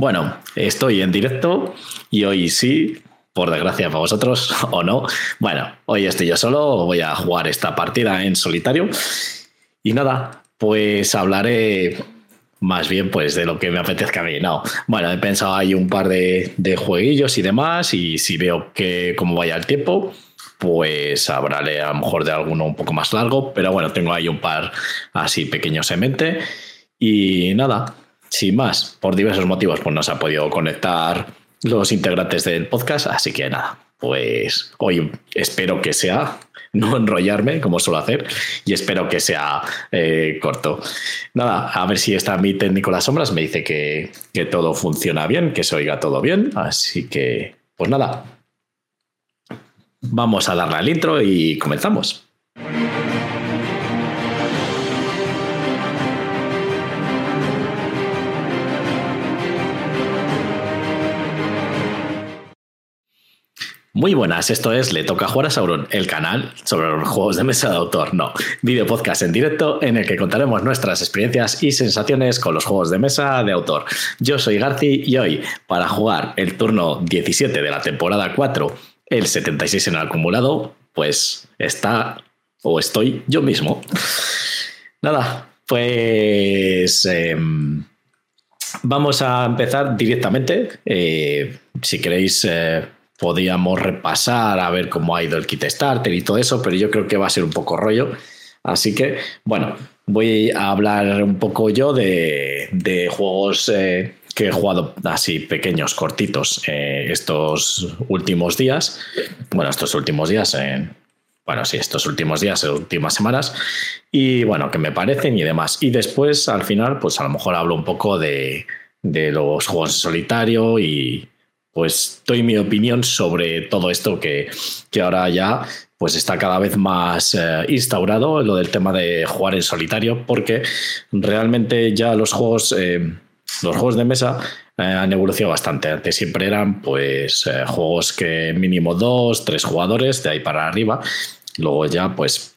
Bueno, estoy en directo y hoy sí, por desgracia para vosotros o no. Bueno, hoy estoy yo solo, voy a jugar esta partida en solitario. Y nada, pues hablaré más bien pues de lo que me apetezca a mí. No, bueno, he pensado ahí un par de, jueguillos y demás y si veo que cómo vaya el tiempo, pues hablaré a lo mejor de alguno un poco más largo, pero bueno, tengo ahí un par así pequeños en mente. Y nada, sin más, por diversos motivos, pues no se ha podido conectar los integrantes del podcast, así que nada, pues hoy espero que sea no enrollarme como suelo hacer y espero que sea eh, corto. Nada, a ver si está mi técnico las sombras, me dice que, que todo funciona bien, que se oiga todo bien, así que pues nada, vamos a darle al intro y comenzamos. Muy buenas, esto es Le Toca Jugar a Sauron, el canal sobre los juegos de mesa de autor, no, video podcast en directo en el que contaremos nuestras experiencias y sensaciones con los juegos de mesa de autor. Yo soy Garci y hoy, para jugar el turno 17 de la temporada 4, el 76 en el acumulado, pues está o estoy yo mismo. Nada, pues... Em, vamos a empezar directamente. Eh, si queréis... Eh, podíamos repasar a ver cómo ha ido el kit starter y todo eso, pero yo creo que va a ser un poco rollo. Así que, bueno, voy a hablar un poco yo de, juegos eh, que he jugado así pequeños, cortitos, eh, estos últimos días. Bueno, estos últimos días, en, bueno, sí, estos últimos días, últimas semanas. Y bueno, que me parecen y demás. Y después, al final, pues a lo mejor hablo un poco de, de los juegos en solitario y, pues doy mi opinión sobre todo esto que, que ahora ya pues está cada vez más eh, instaurado, lo del tema de jugar en solitario, porque realmente ya los juegos, eh, los juegos de mesa eh, han evolucionado bastante. Antes siempre eran pues juegos que mínimo dos, tres jugadores, de ahí para arriba. Luego ya pues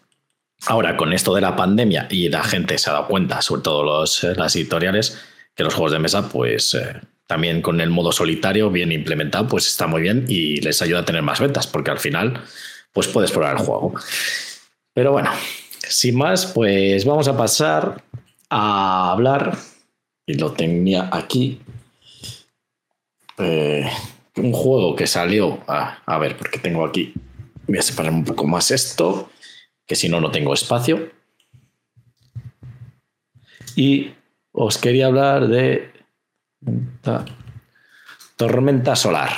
ahora con esto de la pandemia y la gente se ha dado cuenta, sobre todo los, las editoriales, que los juegos de mesa pues también con el modo solitario bien implementado, pues está muy bien y les ayuda a tener más ventas, porque al final, pues puedes probar el juego. Pero bueno, sin más, pues vamos a pasar a hablar, y lo tenía aquí, eh, un juego que salió, a, a ver, porque tengo aquí, voy a separar un poco más esto, que si no, no tengo espacio. Y os quería hablar de Tormenta Solar.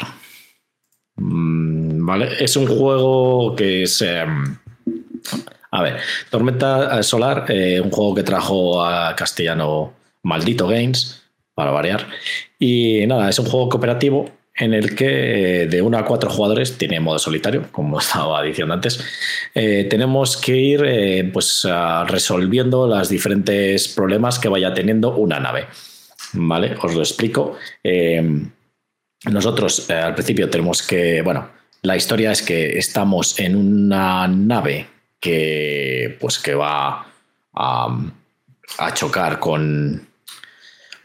Mm, vale, es un juego que es. A ver, Tormenta Solar, eh, un juego que trajo a castellano Maldito Games, para variar. Y nada, es un juego cooperativo en el que eh, de uno a cuatro jugadores tiene modo solitario, como estaba diciendo antes. Eh, tenemos que ir pues, resolviendo los diferentes problemas que vaya teniendo una nave. ¿Vale? Os lo explico. Eh, nosotros eh, al principio tenemos que, bueno, la historia es que estamos en una nave que, pues, que va a, chocar con,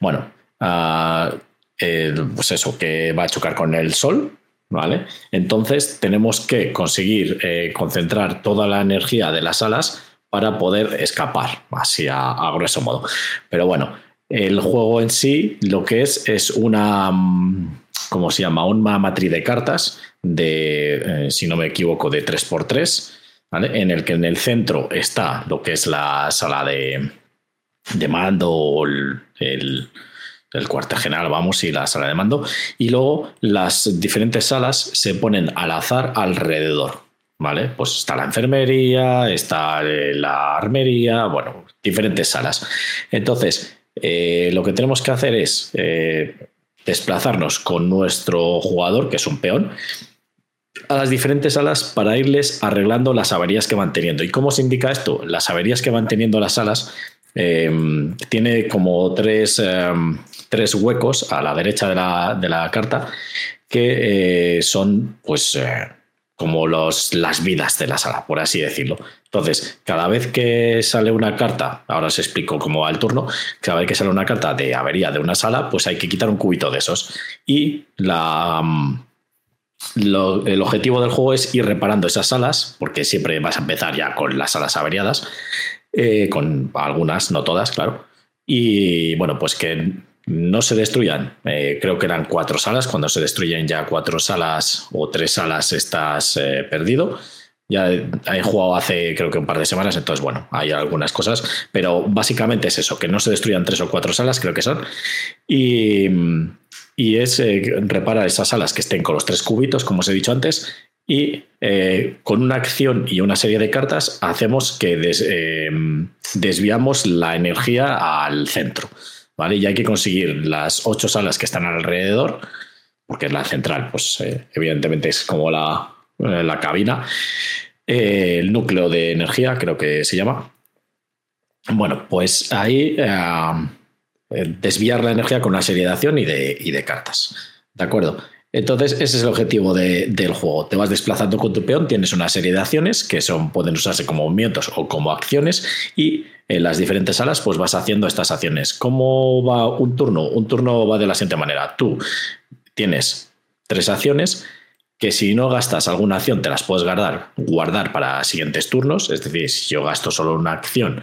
bueno, pues eso, que va a chocar con el Sol, ¿vale? Entonces tenemos que conseguir eh, concentrar toda la energía de las alas para poder escapar, así a grueso modo. Pero bueno, el juego en sí lo que es es una, mm, ¿cómo se llama? Una matriz de cartas de, eh, si no me equivoco, de 3x3, ¿vale? En el que en el centro está lo que es la sala de, de mando, el, el, el cuartel general, vamos, y la sala de mando. Y luego las diferentes salas se ponen al azar alrededor. ¿Vale? Pues está la enfermería, está eh, la armería, bueno, diferentes salas. Entonces, eh, lo que tenemos que hacer es eh, desplazarnos con nuestro jugador, que es un peón, a las diferentes salas para irles arreglando las averías que van teniendo. ¿Y cómo se indica esto? Las averías que van teniendo las salas em, tiene como tres, em, tres, huecos a la derecha de la, de la carta que eh, son pues como los, las vidas de la sala, por así decirlo. Entonces, cada vez que sale una carta, ahora os explico cómo va el turno, cada vez que sale una carta de avería de una sala, pues hay que quitar un cubito de esos. Y la, mm, el objetivo del juego es ir reparando esas salas, porque siempre vas a empezar ya con las salas averiadas, eh, con algunas, no todas, claro. Y bueno, pues que no se destruyan. Eh, creo que eran cuatro salas. Cuando se destruyen ya cuatro salas o tres salas, estás eh, perdido. Ya he jugado hace creo que un par de semanas, entonces bueno, hay algunas cosas, pero básicamente es eso, que no se destruyan tres o cuatro salas, creo que son. Y, y es eh, reparar esas salas que estén con los tres cubitos, como os he dicho antes, y con una acción y una serie de cartas hacemos que desviamos la energía al centro. Y hay que conseguir las ocho salas que están alrededor, porque la central, pues eh, evidentemente es como la, eh, la cabina, eh, el núcleo de energía, creo que se llama. Bueno, pues ahí desviar la energía con una serie de acción y de, y de cartas. ¿De acuerdo? Entonces, ese es el objetivo del juego. Te vas desplazando con tu peón, tienes una serie de acciones que son, pueden usarse como movimientos o como acciones, y en las diferentes salas, pues vas haciendo estas acciones. ¿Cómo va un turno? Un turno va de la siguiente manera. Tú tienes tres acciones que si no gastas alguna acción te las puedes guardar, guardar para siguientes turnos. Es decir, si yo gasto solo una acción,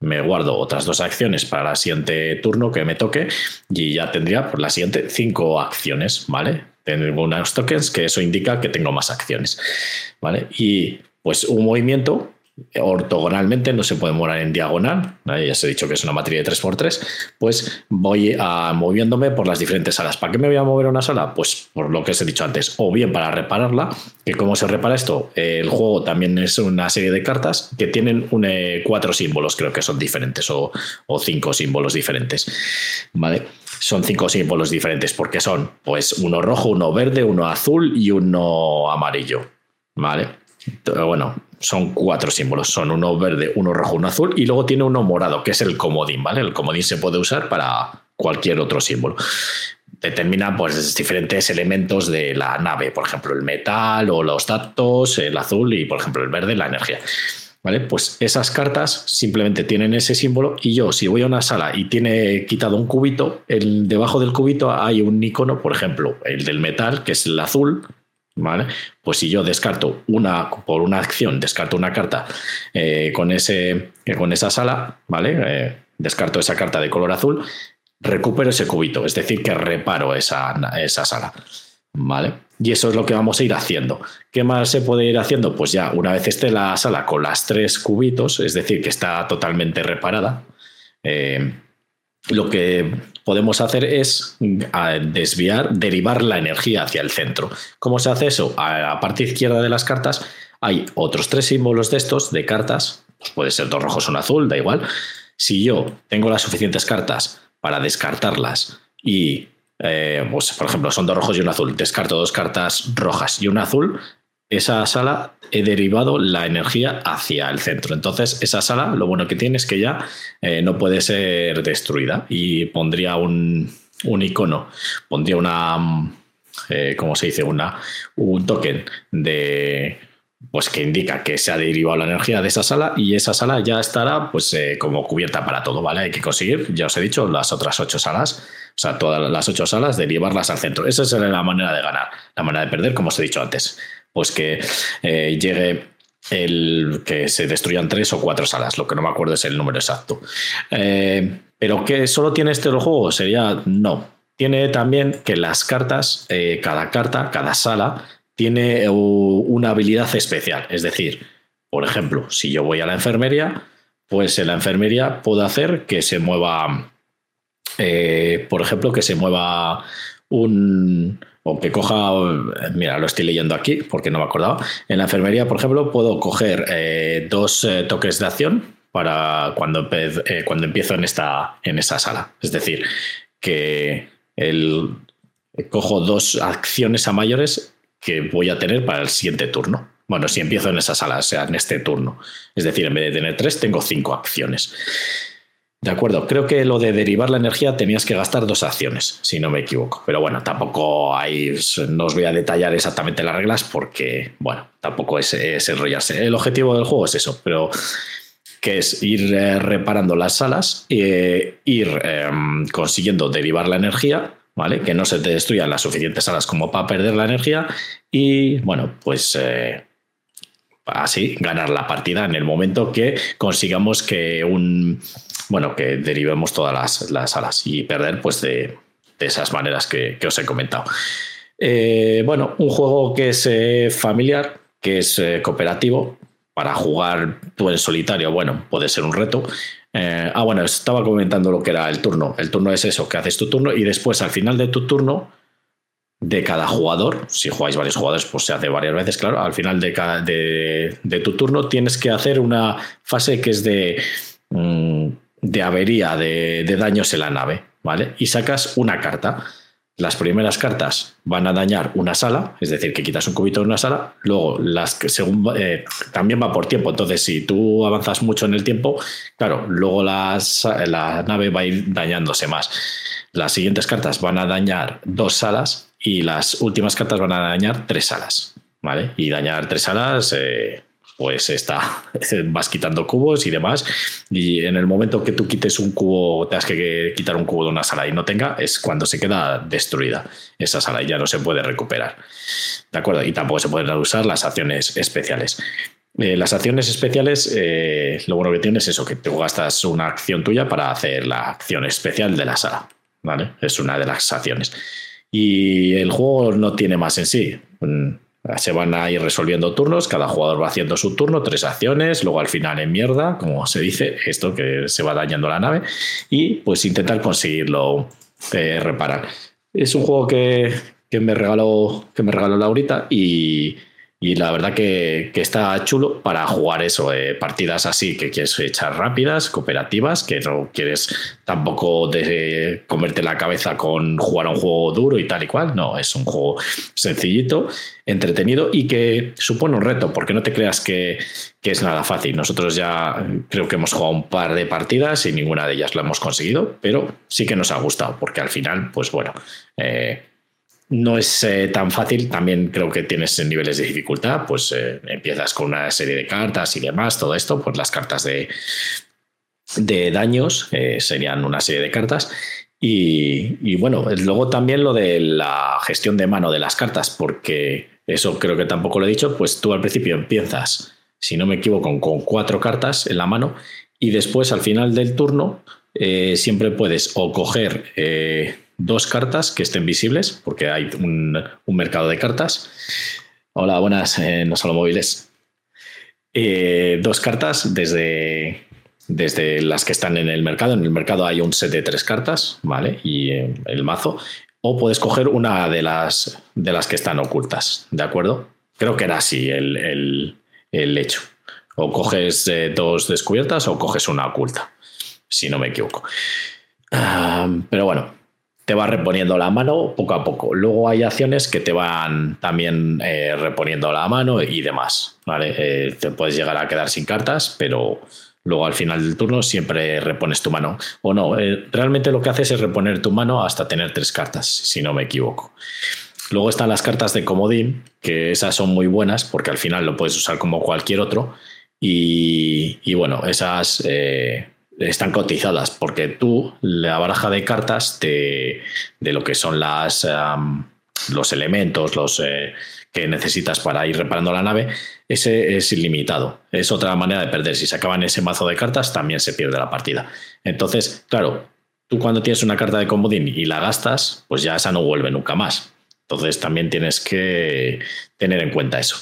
me guardo otras dos acciones para el siguiente turno que me toque y ya tendría por la siguiente cinco acciones, ¿vale? Tengo unos tokens que eso indica que tengo más acciones, ¿vale? Y pues un movimiento ortogonalmente, no se puede mover en diagonal, ya os he dicho que es una materia de 3x3, pues voy a, moviéndome por las diferentes salas. ¿Para qué me voy a mover una sala? Pues por lo que os he dicho antes, o bien para repararla, que cómo se repara esto, el juego también es una serie de cartas que tienen eh, cuatro símbolos, creo que son diferentes, o, o cinco símbolos diferentes, ¿vale? Son cinco símbolos diferentes porque son pues uno rojo, uno verde, uno azul y uno amarillo, ¿vale? Bueno, son cuatro símbolos. Son uno verde, uno rojo, uno azul y luego tiene uno morado, que es el comodín, ¿vale? El comodín se puede usar para cualquier otro símbolo. Determina pues diferentes elementos de la nave, por ejemplo, el metal o los datos, el azul y, por ejemplo, el verde, la energía. ¿Vale? Pues esas cartas simplemente tienen ese símbolo y yo, si voy a una sala y tiene quitado un cubito, el, debajo del cubito hay un icono, por ejemplo, el del metal, que es el azul, ¿vale? Pues si yo descarto una, por una acción, descarto una carta eh, con, ese, eh, con esa sala, ¿vale? Eh, descarto esa carta de color azul, recupero ese cubito, es decir, que reparo esa, esa sala, ¿vale? Y eso es lo que vamos a ir haciendo. ¿Qué más se puede ir haciendo? Pues ya, una vez esté la sala con las tres cubitos, es decir, que está totalmente reparada, lo que podemos hacer es desviar, derivar la energía hacia el centro. ¿Cómo se hace eso? A la parte izquierda de las cartas hay otros tres símbolos de estos, de cartas, pues puede ser dos rojos o un azul, da igual. Si yo tengo las suficientes cartas para descartarlas y, eh, pues, por ejemplo, son dos rojos y un azul, descarto dos cartas rojas y un azul, esa sala he derivado la energía hacia el centro. Entonces, esa sala, lo bueno que tiene es que ya eh, no puede ser destruida y pondría un, icono, pondría una, eh, ¿cómo se dice? Una, un token de, pues que indica que se ha derivado la energía de esa sala y esa sala ya estará pues eh, como cubierta para todo, ¿vale? Hay que conseguir, ya os he dicho, las otras ocho salas, o sea, todas las ocho salas, derivarlas al centro. Esa es la manera de ganar. La manera de perder, como os he dicho antes, pues que eh, llegue el que se destruyan tres o cuatro salas, lo que no me acuerdo es el número exacto. Eh, pero que solo tiene este juego sería no. Tiene también que las cartas, eh, cada carta, cada sala, tiene una habilidad especial. Es decir, por ejemplo, si yo voy a la enfermería, pues en la enfermería puedo hacer que se mueva, por ejemplo, que se mueva un, o que coja, mira, lo estoy leyendo aquí porque no me acordaba. En la enfermería, por ejemplo, puedo coger eh, dos eh, toques de acción para cuando, eh, cuando empiezo en, esta, en esa sala. Es decir, que el, cojo dos acciones a mayores que voy a tener para el siguiente turno. Bueno, si empiezo en esa sala, o sea, en este turno. Es decir, en vez de tener tres, tengo cinco acciones. De acuerdo, creo que lo de derivar la energía tenías que gastar dos acciones, si no me equivoco. Pero bueno, tampoco hay, no os voy a detallar exactamente las reglas porque, bueno, tampoco es, enrollarse. El objetivo del juego es eso, pero que es ir eh, reparando las salas, e ir em, consiguiendo derivar la energía, ¿vale? Que no se te destruyan las suficientes salas como para perder la energía y, bueno, pues... Así ganar la partida en el momento que consigamos que un bueno, que derivemos todas las, salas y perder pues de, esas maneras que, os he comentado. Eh, bueno, un juego que es eh, familiar, que es eh, cooperativo, para jugar tú en solitario, bueno, puede ser un reto. ah, bueno, estaba comentando lo que era el turno. El turno es eso, que haces tu turno y después al final de tu turno, de cada jugador, si jugáis varios jugadores, pues se hace varias veces, claro, al final de, cada, tu turno tienes que hacer una fase que es de... Mm, de avería, de, daños en la nave, ¿vale? Y sacas una carta. Las primeras cartas van a dañar una sala, es decir, que quitas un cubito de una sala. Luego, las que según eh, también va por tiempo. Entonces, si tú avanzas mucho en el tiempo, claro, luego las, la nave va a ir dañándose más. Las siguientes cartas van a dañar dos salas y las últimas cartas van a dañar tres salas. ¿Vale? Y dañar tres salas, eh, pues está, vas quitando cubos y demás. Y en el momento que tú quites un cubo, tengas que quitar un cubo de una sala y no tenga, es cuando se queda destruida esa sala y ya no se puede recuperar. ¿De acuerdo? Y tampoco se pueden usar las acciones especiales. Eh, las acciones especiales, eh, lo bueno que tienes es eso, que tú gastas una acción tuya para hacer la acción especial de la sala. ¿Vale? Es una de las acciones. Y el juego no tiene más en sí. Mm, se van a ir resolviendo turnos, cada jugador va haciendo su turno, tres acciones, luego al final en mierda, como se dice, esto que se va dañando la nave, y pues intentar conseguirlo eh, reparar. Es un juego que, que, me regaló, que me regaló Laurita y, y la verdad que, está chulo para jugar eso, eh, partidas así que quieres echar rápidas, cooperativas, que no quieres tampoco de comerte la cabeza con jugar a un juego duro y tal y cual. No, es un juego sencillito, entretenido y que supone un reto, porque no te creas que, es nada fácil. Nosotros ya creo que hemos jugado un par de partidas y ninguna de ellas lo hemos conseguido, pero sí que nos ha gustado, porque al final, pues bueno. Eh, no es eh, tan fácil, también creo que tienes niveles de dificultad, pues eh, empiezas con una serie de cartas y demás, todo esto, pues las cartas de, de daños eh, serían una serie de cartas. Y, y, bueno, luego también lo de la gestión de mano de las cartas, porque eso creo que tampoco lo he dicho, pues tú al principio empiezas, si no me equivoco, con cuatro cartas en la mano y después al final del turno siempre puedes o coger dos cartas que estén visibles, porque hay un, mercado de cartas. Hola, buenas, eh, no solo móviles. Eh, dos cartas desde, desde las que están en el mercado. En el mercado hay un set de tres cartas, ¿vale? Y eh, el mazo. O puedes coger una de las, de las que están ocultas, ¿de acuerdo? Creo que era así el, hecho. O coges dos descubiertas o coges una oculta, si no me equivoco. Ah, pero bueno, te va reponiendo la mano poco a poco. Luego hay acciones que te van también eh, reponiendo la mano y demás. Eh, te puedes llegar a quedar sin cartas, pero luego al final del turno siempre repones tu mano. O no, eh, realmente lo que haces es reponer tu mano hasta tener tres cartas, si no me equivoco. Luego están las cartas de comodín, que esas son muy buenas porque al final lo puedes usar como cualquier otro. Y bueno, esas están cotizadas porque tú, la baraja de cartas de, lo que son las, los elementos, los eh, que necesitas para ir reparando la nave, ese es ilimitado. Es otra manera de perder. Si se acaban ese mazo de cartas, también se pierde la partida. Entonces, claro, tú cuando tienes una carta de comodín y la gastas, pues ya esa no vuelve nunca más. Entonces también tienes que tener en cuenta eso.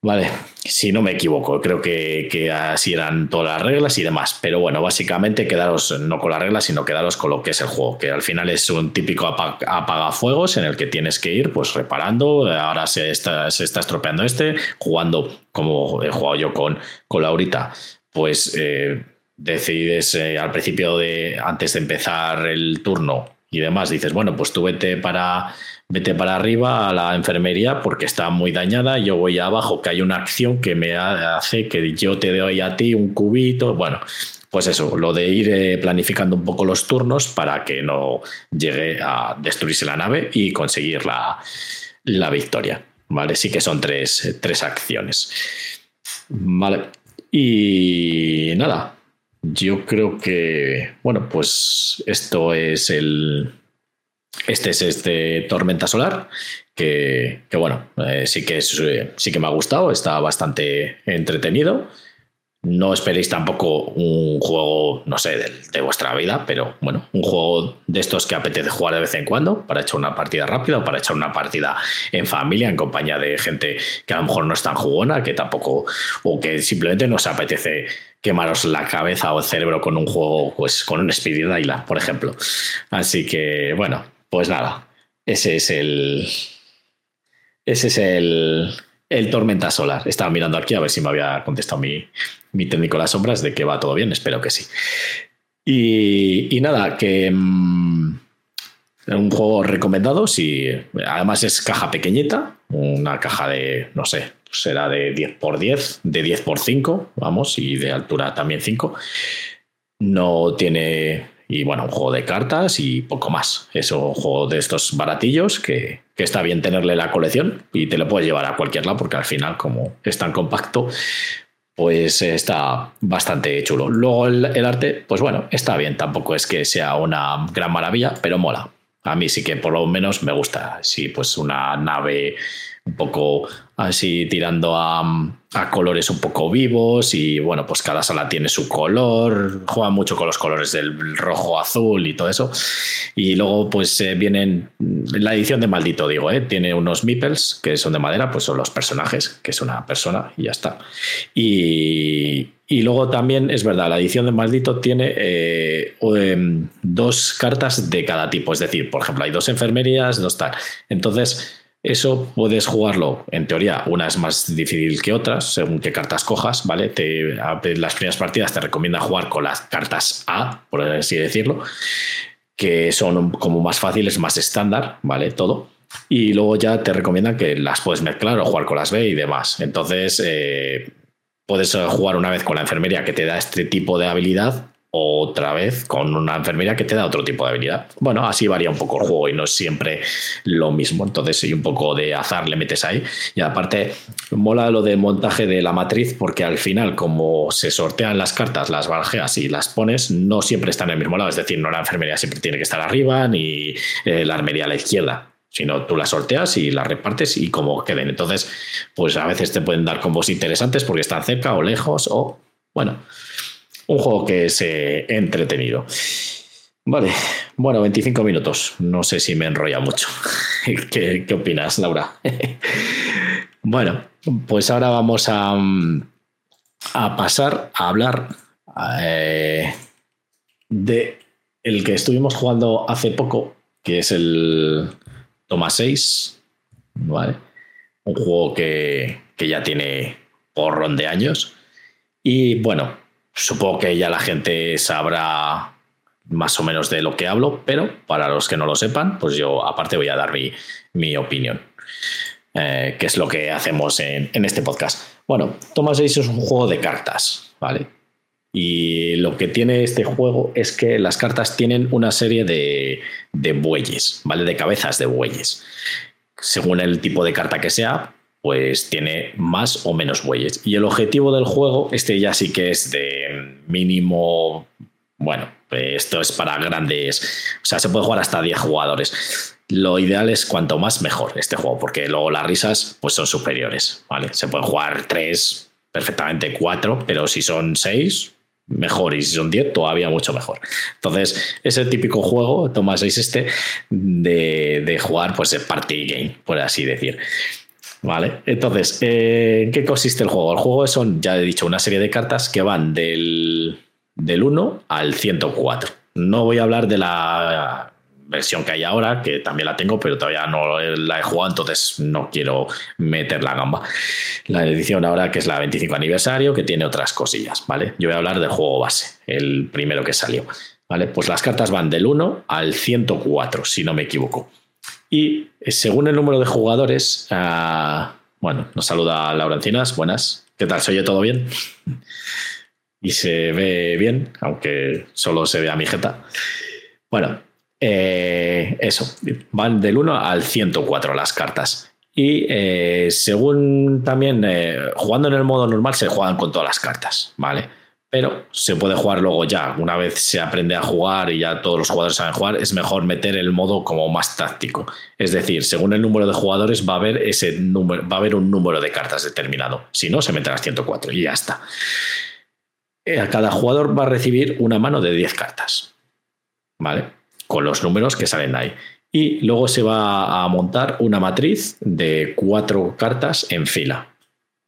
Vale, si no me equivoco, creo que, así eran todas las reglas y demás. Pero bueno, básicamente quedaros no con las reglas, sino quedaros con lo que es el juego, que al final es un típico apagafuegos en el que tienes que ir pues reparando. Ahora se está, se está estropeando este, jugando como he jugado yo con, con Laurita, pues eh, decides eh, al principio de antes de empezar el turno y demás, dices, bueno, pues tú vete para vete para arriba a la enfermería porque está muy dañada, yo voy abajo, que hay una acción que me hace que yo te doy a ti un cubito, bueno, pues eso, lo de ir eh, planificando un poco los turnos para que no llegue a destruirse la nave y conseguir la, la victoria. ¿Vale? Sí que son tres, tres acciones. Vale. Y nada, yo creo que, bueno, pues esto es el... Este es este Tormenta Solar, que, bueno, eh, sí, que sí que me ha gustado, está bastante entretenido. No esperéis tampoco un juego, no sé, de, vuestra vida, pero bueno, un juego de estos que apetece jugar de vez en cuando para echar una partida rápida para echar una partida en familia, en compañía de gente que a lo mejor no es tan jugona, que tampoco, o que simplemente nos apetece quemaros la cabeza o el cerebro con un juego, pues con un Speedy Dayla, por ejemplo. Así que, bueno, pues nada, ese es el. Ese es el, el Tormenta Solar. Estaba mirando aquí a ver si me había contestado mi, mi técnico las sombras de que va todo bien, espero que sí. Y, nada, que mm, un juego recomendado, si además es caja pequeñita, una caja de, no sé, será de 10 por 10, de 10 por 5, vamos, y de altura también 5. No tiene, y bueno, un juego de cartas y poco más. Es un juego de estos baratillos que, que está bien tenerle la colección y te lo puedes llevar a cualquier lado porque al final, como es tan compacto, pues está bastante chulo. Luego el, arte, pues bueno, está bien, tampoco es que sea una gran maravilla, pero mola. A mí sí que por lo menos me gusta. Sí, pues una nave un poco así tirando a, colores un poco vivos y bueno, pues cada sala tiene su color, juega mucho con los colores del rojo, azul y todo eso. Y luego pues eh, vienen, la edición de Maldito digo, eh, tiene unos meeples que son de madera, pues son los personajes, que es una persona y ya está. Y, luego también es verdad, la edición de Maldito tiene eh, em, dos cartas de cada tipo, es decir, por ejemplo, hay dos enfermerías, dos tal. Entonces eso puedes jugarlo, en teoría, una es más difícil que otras, según qué cartas cojas, ¿vale? Te, las primeras partidas te recomienda jugar con las cartas A, por así decirlo, que son como más fáciles, más estándar, ¿vale? Todo. Y luego ya te recomiendan que las puedes mezclar o jugar con las B y demás. Entonces, eh, puedes jugar una vez con la enfermería que te da este tipo de habilidad otra vez con una enfermería que te da otro tipo de habilidad. Bueno, así varía un poco el juego y no es siempre lo mismo. Entonces, si un poco de azar le metes ahí. Y aparte, mola lo del montaje de la matriz, porque al final, como se sortean las cartas, las barajeas y las pones, no siempre están en el mismo lado. Es decir, no la enfermería siempre tiene que estar arriba, ni eh, la armería a la izquierda sino tú las sorteas y las repartes y como queden. Entonces, pues a veces te pueden dar combos interesantes porque están cerca o lejos o, bueno, un juego que es eh, entretenido. Vale, bueno, 25 minutos. No sé si me enrolla mucho. ¿Qué, opinas, Laura? bueno, pues ahora vamos a, a pasar a hablar eh, de el que estuvimos jugando hace poco, que es el Toma 6. ¿vale? Un juego que, que ya tiene porrón de años. Y bueno, Supongo que ya la gente sabrá más o menos de lo que hablo, pero para los que no lo sepan, pues yo aparte voy a dar mi, opinión, eh, que es lo que hacemos en, este podcast. Bueno, Thomas Ace es un juego de cartas, ¿vale? Y lo que tiene este juego es que las cartas tienen una serie de, de bueyes, ¿vale? De cabezas de bueyes. Según el tipo de carta que sea, pues tiene más o menos bueyes. Y el objetivo del juego, este ya sí que es de mínimo, bueno, esto es para grandes, o sea, se puede jugar hasta 10 jugadores. Lo ideal es cuanto más mejor este juego, porque luego las risas pues son superiores, ¿vale? Se pueden jugar 3, perfectamente 4, pero si son 6, mejor y si son 10 todavía mucho mejor. Entonces, es el típico juego, Toma 6 este, de, de jugar pues party game, por así decir. Vale, entonces, eh, ¿en qué consiste el juego? El juego son, ya he dicho, una serie de cartas que van del, del 1 al 104. No voy a hablar de la versión que hay ahora, que también la tengo, pero todavía no la he jugado, entonces no quiero meter la gamba. La edición ahora, que es la 25 aniversario, que tiene otras cosillas, ¿vale? Yo voy a hablar del juego base, el primero que salió, ¿vale? Pues las cartas van del 1 al 104, si no me equivoco. Y eh, según el número de jugadores, ah, bueno, nos saluda Laura Encinas, buenas. ¿Qué tal? ¿Soy yo todo bien? y se ve bien, aunque solo se ve a mi jeta. Bueno, eh, eso, van del 1 al 104 las cartas. Y eh, según también jugando en el modo normal se juegan con todas las cartas, ¿vale? Pero se puede jugar luego ya, una vez se aprende a jugar y ya todos los jugadores saben jugar, es mejor meter el modo como más táctico. Es decir, según el número de jugadores va a haber ese número, va a haber un número de cartas determinado. Si no, se meterá a 104 y ya está. Eh, cada jugador va a recibir una mano de 10 cartas. ¿Vale? Con los números que salen ahí y luego se va a montar una matriz de cuatro cartas en fila,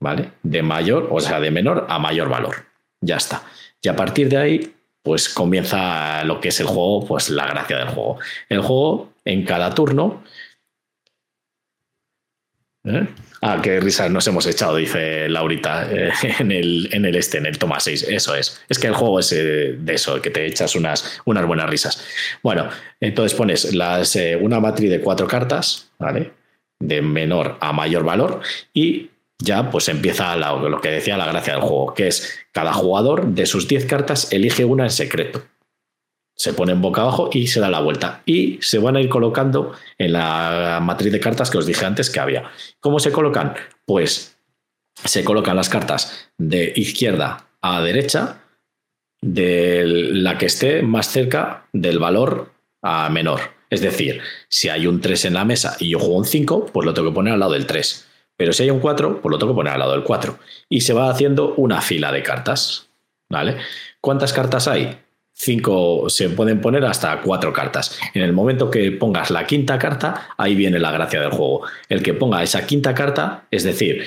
¿vale? De mayor, o sea, de menor a mayor valor. Ya está. Y a partir de ahí, pues comienza lo que es el juego, pues la gracia del juego. El juego, en cada turno, ¿eh? Ah, qué risas nos hemos echado, dice Laurita, eh, en, el, en el este, en el toma 6. Eso es. Es que el juego es eh, de eso, que te echas unas, unas buenas risas. Bueno, entonces pones las, una matriz de cuatro cartas, ¿vale? De menor a mayor valor y ya pues empieza lo que decía la gracia del juego, que es cada jugador de sus 10 cartas elige una en secreto se pone en boca abajo y se da la vuelta. Y se van a ir colocando en la matriz de cartas que os dije antes que había. ¿Cómo se colocan? Pues se colocan las cartas de izquierda a derecha de la que esté más cerca del valor a menor. Es decir, si hay un 3 en la mesa y yo juego un 5, pues lo tengo que poner al lado del 3. Pero si hay un 4, pues lo tengo que poner al lado del 4. Y se va haciendo una fila de cartas. ¿Vale? ¿Cuántas cartas hay? cinco, se pueden poner hasta cuatro cartas. En el momento que pongas la quinta carta, ahí viene la gracia del juego. El que ponga esa quinta carta, es decir,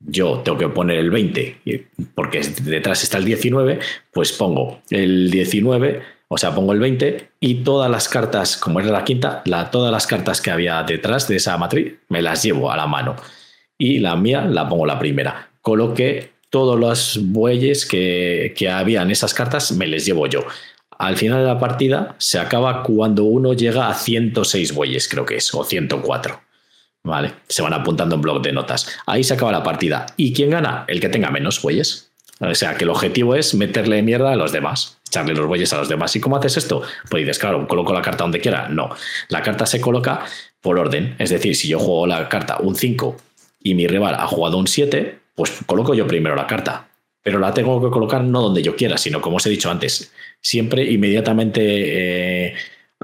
yo tengo que poner el 20, porque detrás está el 19, pues pongo el 19, o sea, pongo el 20 y todas las cartas, como era la quinta, todas las cartas que había detrás de esa matriz, me las llevo a la mano. Y la mía la pongo la primera. Coloque todos los bueyes que, que había en esas cartas me les llevo yo. Al final de la partida se acaba cuando uno llega a 106 bueyes, creo que es, o 104. Vale, se van apuntando en blog de notas. Ahí se acaba la partida. ¿Y quién gana? El que tenga menos bueyes. O sea que el objetivo es meterle mierda a los demás, echarle los bueyes a los demás. ¿Y cómo haces esto? Pues dices, claro, coloco la carta donde quiera. No, la carta se coloca por orden. Es decir, si yo juego la carta un 5 y mi rival ha jugado un 7, pues coloco yo primero la carta. Pero la tengo que colocar no donde yo quiera, sino como os he dicho antes, siempre inmediatamente eh,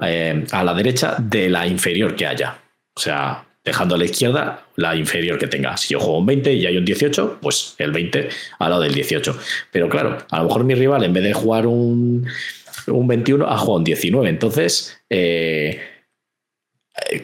eh, a la derecha de la inferior que haya. O sea, dejando a la izquierda la inferior que tenga. Si yo juego un 20 y hay un 18, pues el 20 al lado del 18. Pero claro, a lo mejor mi rival en vez de jugar un, un 21 ha jugado un 19. Entonces, eh,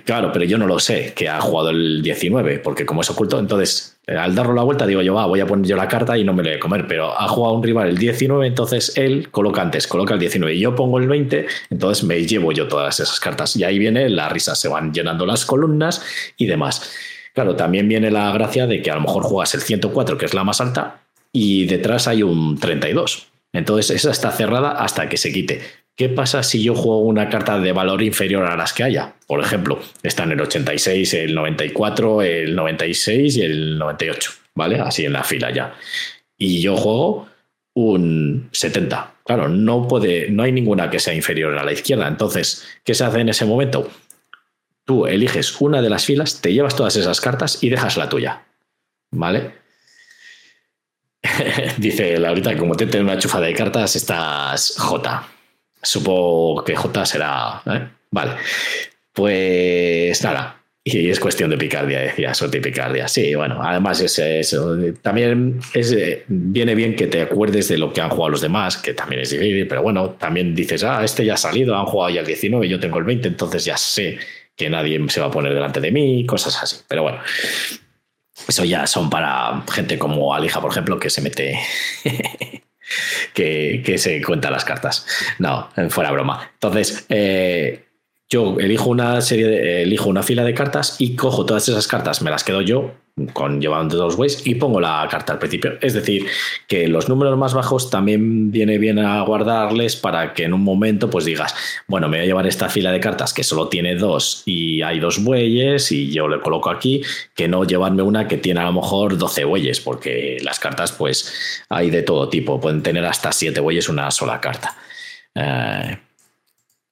claro, pero yo no lo sé que ha jugado el 19, porque como es oculto, entonces eh, al darlo la vuelta digo yo, va, voy a poner yo la carta y no me lo voy a comer, pero ha jugado un rival el 19, entonces él coloca antes, coloca el 19 y yo pongo el 20, entonces me llevo yo todas esas cartas y ahí viene la risa, se van llenando las columnas y demás. Claro, también viene la gracia de que a lo mejor juegas el 104, que es la más alta, y detrás hay un 32. Entonces esa está cerrada hasta que se quite. ¿Qué pasa si yo juego una carta de valor inferior a las que haya? Por ejemplo, están el 86, el 94, el 96 y el 98, ¿vale? Así en la fila ya. Y yo juego un 70. Claro, no puede, no hay ninguna que sea inferior a la izquierda. Entonces, ¿qué se hace en ese momento? Tú eliges una de las filas, te llevas todas esas cartas y dejas la tuya. ¿Vale? Dice Laurita, como te tengo una chufa de cartas, estás J. Supongo que J será. ¿eh? Vale. Pues nada. Y es cuestión de picardía, decía, suerte y picardía. Sí, bueno, además es eso. También es, eh, viene bien que te acuerdes de lo que han jugado los demás, que también es difícil, pero bueno, también dices, ah, este ya ha salido, han jugado ya el 19, yo tengo el 20, entonces ya sé que nadie se va a poner delante de mí, cosas así. Pero bueno, eso ya son para gente como Alija, por ejemplo, que se mete que, se cuenta las cartas. No, fuera broma. Entonces, eh, yo elijo una serie de, elijo una fila de cartas y cojo todas esas cartas, me las quedo yo con llevando dos ways y pongo la carta al principio. Es decir, que los números más bajos también viene bien a guardarles para que en un momento pues digas, bueno, me voy a llevar esta fila de cartas que solo tiene dos y hay dos bueyes y yo le coloco aquí, que no llevarme una que tiene a lo mejor 12 bueyes, porque las cartas pues hay de todo tipo, pueden tener hasta 7 bueyes una sola carta. Eh,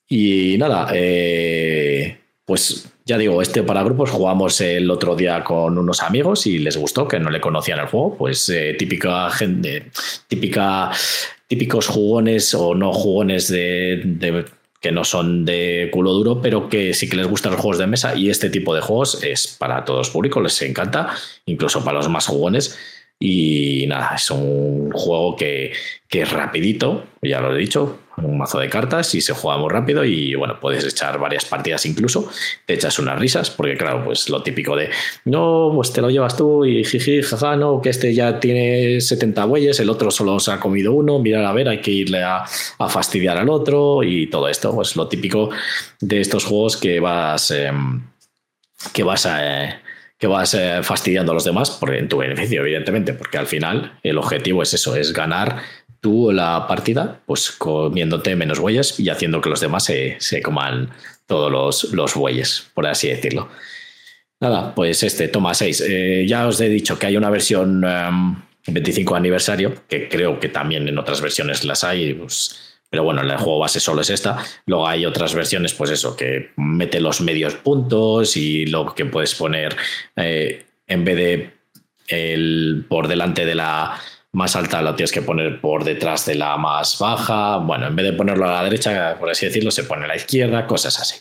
y nada, eh, pues ya digo, este para grupos jugamos el otro día con unos amigos y les gustó, que no le conocían el juego, pues eh, típica gente, típica, típicos jugones o no jugones de, que no son de culo duro, pero que sí que les gustan los juegos de mesa y este tipo de juegos es para todos públicos, les encanta, incluso para los más jugones. Y nada, es un juego que, que es rapidito, ya lo he dicho, un mazo de cartas y se juega muy rápido y bueno, puedes echar varias partidas incluso, te echas unas risas, porque claro, pues lo típico de, no, pues te lo llevas tú y jiji, jaja, no, que este ya tiene 70 bueyes, el otro solo se ha comido uno, mira a ver, hay que irle a, fastidiar al otro y todo esto, pues lo típico de estos juegos que vas... Em, que vas a, eh, que vas eh, fastidiando a los demás por, en tu beneficio, evidentemente, porque al final el objetivo es eso, es ganar tú la partida, pues comiéndote menos bueyes y haciendo que los demás se, coman todos los, los, bueyes, por así decirlo. Nada, pues este, toma 6. Eh, ya os he dicho que hay una versión 25 em, aniversario, que creo que también en otras versiones las hay, pues, pero bueno, el juego base solo es esta. Luego hay otras versiones, pues eso, que mete los medios puntos y lo que puedes poner eh, en vez de el, por delante de la más alta lo tienes que poner por detrás de la más baja. Bueno, en vez de ponerlo a la derecha, por así decirlo, se pone a la izquierda, cosas así.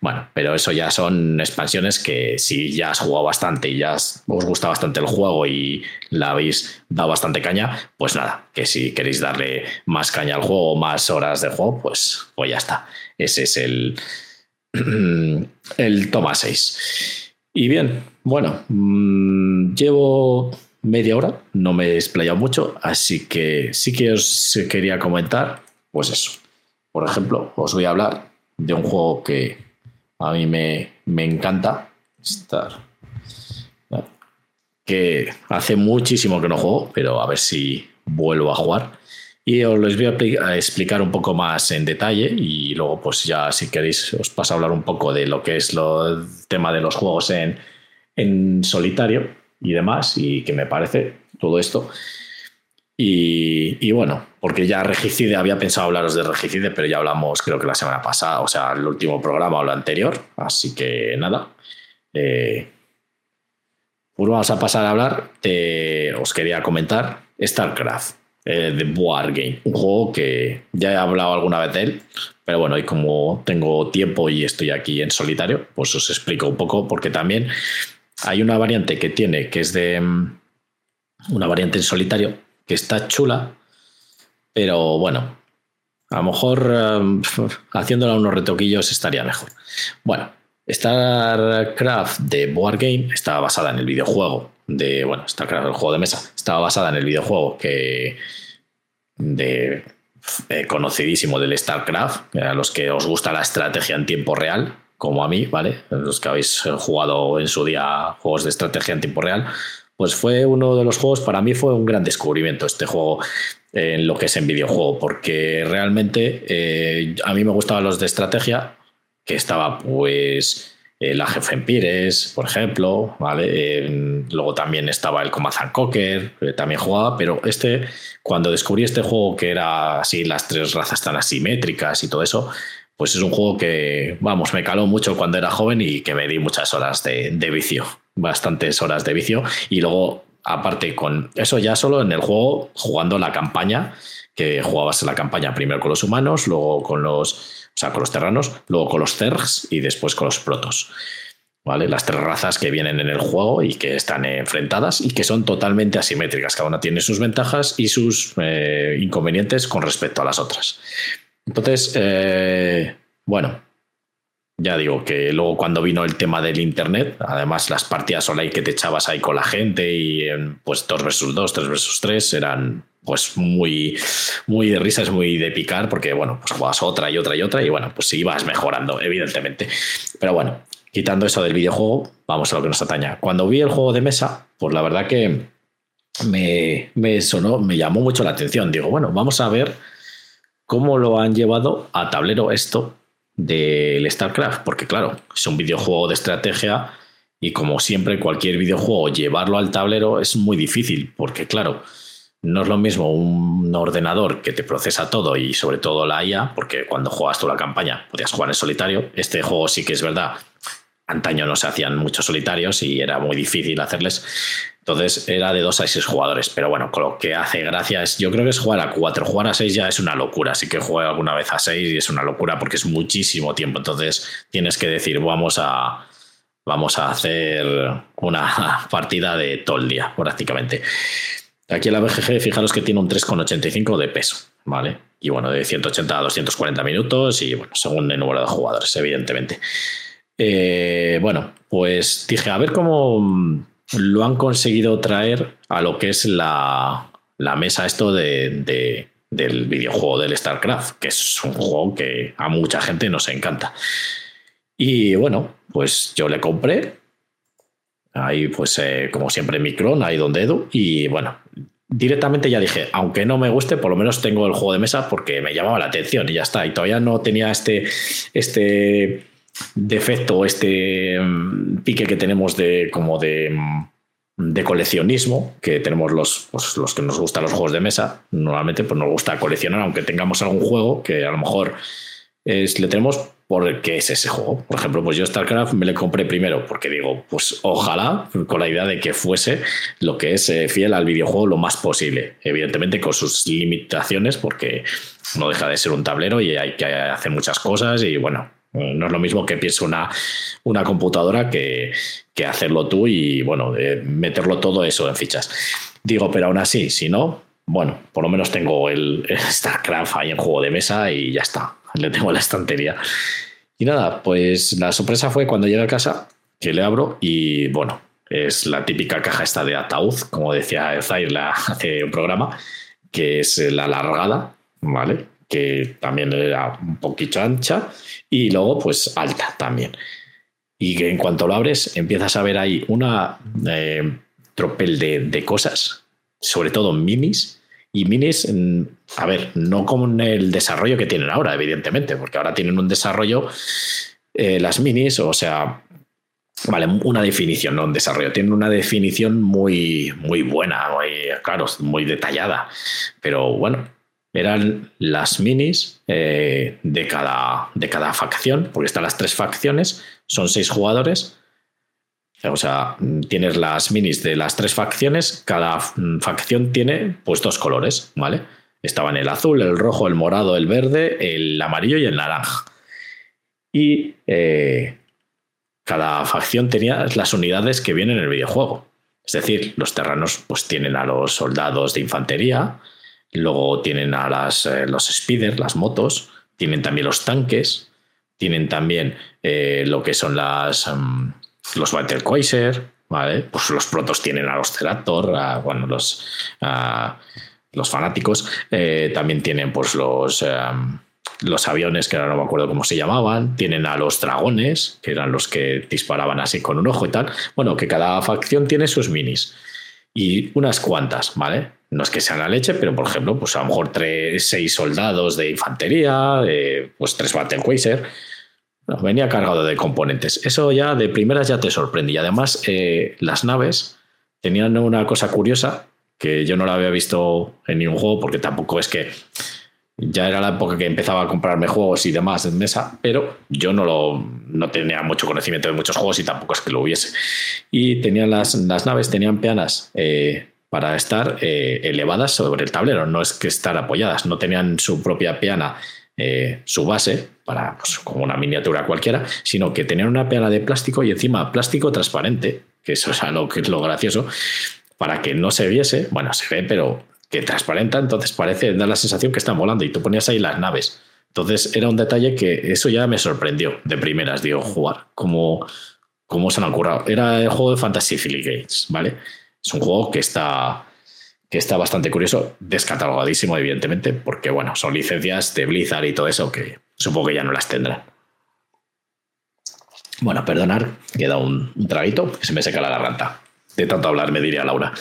Bueno, pero eso ya son expansiones que si ya has jugado bastante y ya os gusta bastante el juego y la habéis dado bastante caña, pues nada, que si queréis darle más caña al juego, más horas de juego, pues, pues ya está. Ese es el, el toma 6. Y bien, bueno, mm, llevo media hora, no me he explayado mucho, así que sí que os quería comentar, pues eso. Por ejemplo, os voy a hablar de un juego que a mí me, me encanta estar. Que hace muchísimo que no juego, pero a ver si vuelvo a jugar. Y os les voy a explicar un poco más en detalle y luego pues ya si queréis os paso a hablar un poco de lo que es lo, el tema de los juegos en, en solitario y demás, y que me parece todo esto. Y, bueno, porque ya Regicide, había pensado hablaros de Regicide, pero ya hablamos creo que la semana pasada, o sea, el último programa o lo anterior, así que nada. Eh, pues vamos a pasar a hablar os quería comentar, StarCraft, eh, de Board Game, un juego que ya he hablado alguna vez de él, pero bueno, y como tengo tiempo y estoy aquí en solitario, pues os explico un poco, porque también hay una variante que tiene, que es de mm, una variante en solitario, que está chula, pero bueno, a lo mejor um, haciéndola unos retoquillos estaría mejor. Bueno, StarCraft de Board Game está basada en el videojuego de, bueno, StarCraft, el juego de mesa, estaba basada en el videojuego que de eh, conocidísimo del StarCraft, a los que os gusta la estrategia en tiempo real, como a mí, ¿vale? Los que habéis jugado en su día juegos de estrategia en tiempo real, pues fue uno de los juegos, para mí fue un gran descubrimiento este juego en lo que es en videojuego, porque realmente eh, a mí me gustaban los de estrategia, que estaba pues la Jefe Empires, por ejemplo, ¿vale? luego también estaba el Command Conquer, también jugaba, pero este, cuando descubrí este juego que era así, las tres razas tan asimétricas y todo eso, pues es un juego que, vamos, me caló mucho cuando era joven y que me di muchas horas de, vicio, bastantes horas de vicio. Y luego, aparte, con eso ya solo en el juego, jugando la campaña, que jugabas la campaña primero con los humanos, luego con los, o sea, con los terranos, luego con los zergs y después con los protos. ¿Vale? Las tres razas que vienen en el juego y que están enfrentadas y que son totalmente asimétricas. Cada una tiene sus ventajas y sus eh, inconvenientes con respecto a las otras. Entonces, eh, bueno, ya digo que luego cuando vino el tema del internet, además las partidas online que te echabas ahí con la gente y pues 2 versus 2, 3 versus 3 eran pues muy, muy de risas, muy de picar, porque bueno, pues jugabas otra y otra y otra y bueno, pues ibas mejorando, evidentemente. Pero bueno, quitando eso del videojuego, vamos a lo que nos ataña. Cuando vi el juego de mesa, pues la verdad que me, me sonó, me llamó mucho la atención. Digo, bueno, vamos a ver cómo lo han llevado a tablero esto del StarCraft, porque claro, es un videojuego de estrategia y como siempre cualquier videojuego llevarlo al tablero es muy difícil, porque claro, no es lo mismo un ordenador que te procesa todo y sobre todo la IA, porque cuando juegas tú la campaña podías jugar en solitario, este juego sí que es verdad, antaño no se hacían muchos solitarios y era muy difícil hacerles. Entonces era de dos a seis jugadores. Pero bueno, con lo que hace gracia es, yo creo que es jugar a cuatro. Jugar a seis ya es una locura. Así que jugué alguna vez a seis y es una locura porque es muchísimo tiempo. Entonces tienes que decir, vamos a, vamos a hacer una partida de todo el día, prácticamente. Aquí en la BGG, fijaros que tiene un 3,85 de peso, ¿vale? Y bueno, de 180 a 240 minutos y bueno, según el número de jugadores, evidentemente. Eh, bueno, pues dije, a ver cómo lo han conseguido traer a lo que es la, mesa esto de, del videojuego del StarCraft, que es un juego que a mucha gente nos encanta. Y bueno, pues yo le compré. Ahí, pues, eh, como siempre, Micron, ahí donde Edu. Y bueno, directamente ya dije, aunque no me guste, por lo menos tengo el juego de mesa porque me llamaba la atención y ya está. Y todavía no tenía este, este defecto, este mm, pique que tenemos de como de, mm, de coleccionismo, que tenemos los, pues, los que nos gustan los juegos de mesa, normalmente pues nos gusta coleccionar, aunque tengamos algún juego que a lo mejor es, le tenemos porque es ese juego. Por ejemplo, pues yo StarCraft me le compré primero porque digo, pues ojalá con la idea de que fuese lo que es eh, fiel al videojuego lo más posible. Evidentemente con sus limitaciones porque no deja de ser un tablero y hay que hacer muchas cosas y bueno, no es lo mismo que piense una, una computadora que, hacerlo tú y, bueno, meterlo todo eso en fichas. Digo, pero aún así, si no, bueno, por lo menos tengo el, StarCraft ahí en juego de mesa y ya está. Le tengo la estantería. Y nada, pues la sorpresa fue cuando llegué a casa, que le abro y, bueno, es la típica caja esta de ataúd, como decía Zair hace un programa, que es la alargada, ¿vale? Que también era un poquito ancha, y luego pues alta también. Y que en cuanto lo abres, empiezas a ver ahí una eh, tropel de, cosas, sobre todo minis, y minis, a ver, no con el desarrollo que tienen ahora, evidentemente, porque ahora tienen un desarrollo, eh, las minis, o sea, Vale, una definición, no un desarrollo. Tienen una definición muy, muy buena, muy, claro, muy detallada. Pero bueno, eran las minis eh, de, cada, de cada facción, porque están las tres facciones, son seis jugadores. O sea, tienes las minis de las tres facciones, cada facción tiene pues dos colores, ¿vale? Estaban el azul, el rojo, el morado, el verde, el amarillo y el naranja. Y eh, cada facción tenía las unidades que vienen en el videojuego. Es decir, los terranos pues tienen a los soldados de infantería, Luego tienen a las, eh, los speeders, las motos, tienen también los tanques, tienen también eh, lo que son las, um, los Battlequaiser, ¿vale? Pues los protos tienen a los Cerator, bueno, los, los fanáticos, eh, también tienen pues los... los aviones, que ahora no me acuerdo cómo se llamaban, tienen a los dragones, que eran los que disparaban así con un ojo y tal. Bueno, que cada facción tiene sus minis y unas cuantas, ¿vale? No es que sea la leche, pero por ejemplo, pues a lo mejor tres, seis soldados de infantería, pues tres Battlequaser. venía cargado de componentes. Eso ya de primeras ya te sorprende. Y además, eh, las naves tenían una cosa curiosa que yo no la había visto en ningún juego, porque tampoco es que ya era la época que empezaba a comprarme juegos y demás en mesa, pero yo no, lo, no tenía mucho conocimiento de muchos juegos y tampoco es que lo hubiese. Y tenían las, las naves, tenían peanas eh, para estar eh, elevadas sobre el tablero, no es que estar apoyadas, no tenían su propia peana, eh, su base, para, pues, como una miniatura cualquiera, sino que tenían una peana de plástico y encima plástico transparente, que eso es lo, que es lo gracioso, para que no se viese, bueno, se ve, pero que transparenta, entonces parece, da la sensación que están volando y tú ponías ahí las naves. Entonces era un detalle que eso ya me sorprendió de primeras, digo, jugar, como, como se han currado. Era el juego de Fantasy Philly Gates, ¿vale? Es un juego que está, que está bastante curioso, descatalogadísimo, evidentemente, porque bueno, son licencias de Blizzard y todo eso que supongo que ya no las tendrán. Bueno, perdonar, queda un, traguito, que se me seca la garganta. De tanto hablar, me diría Laura.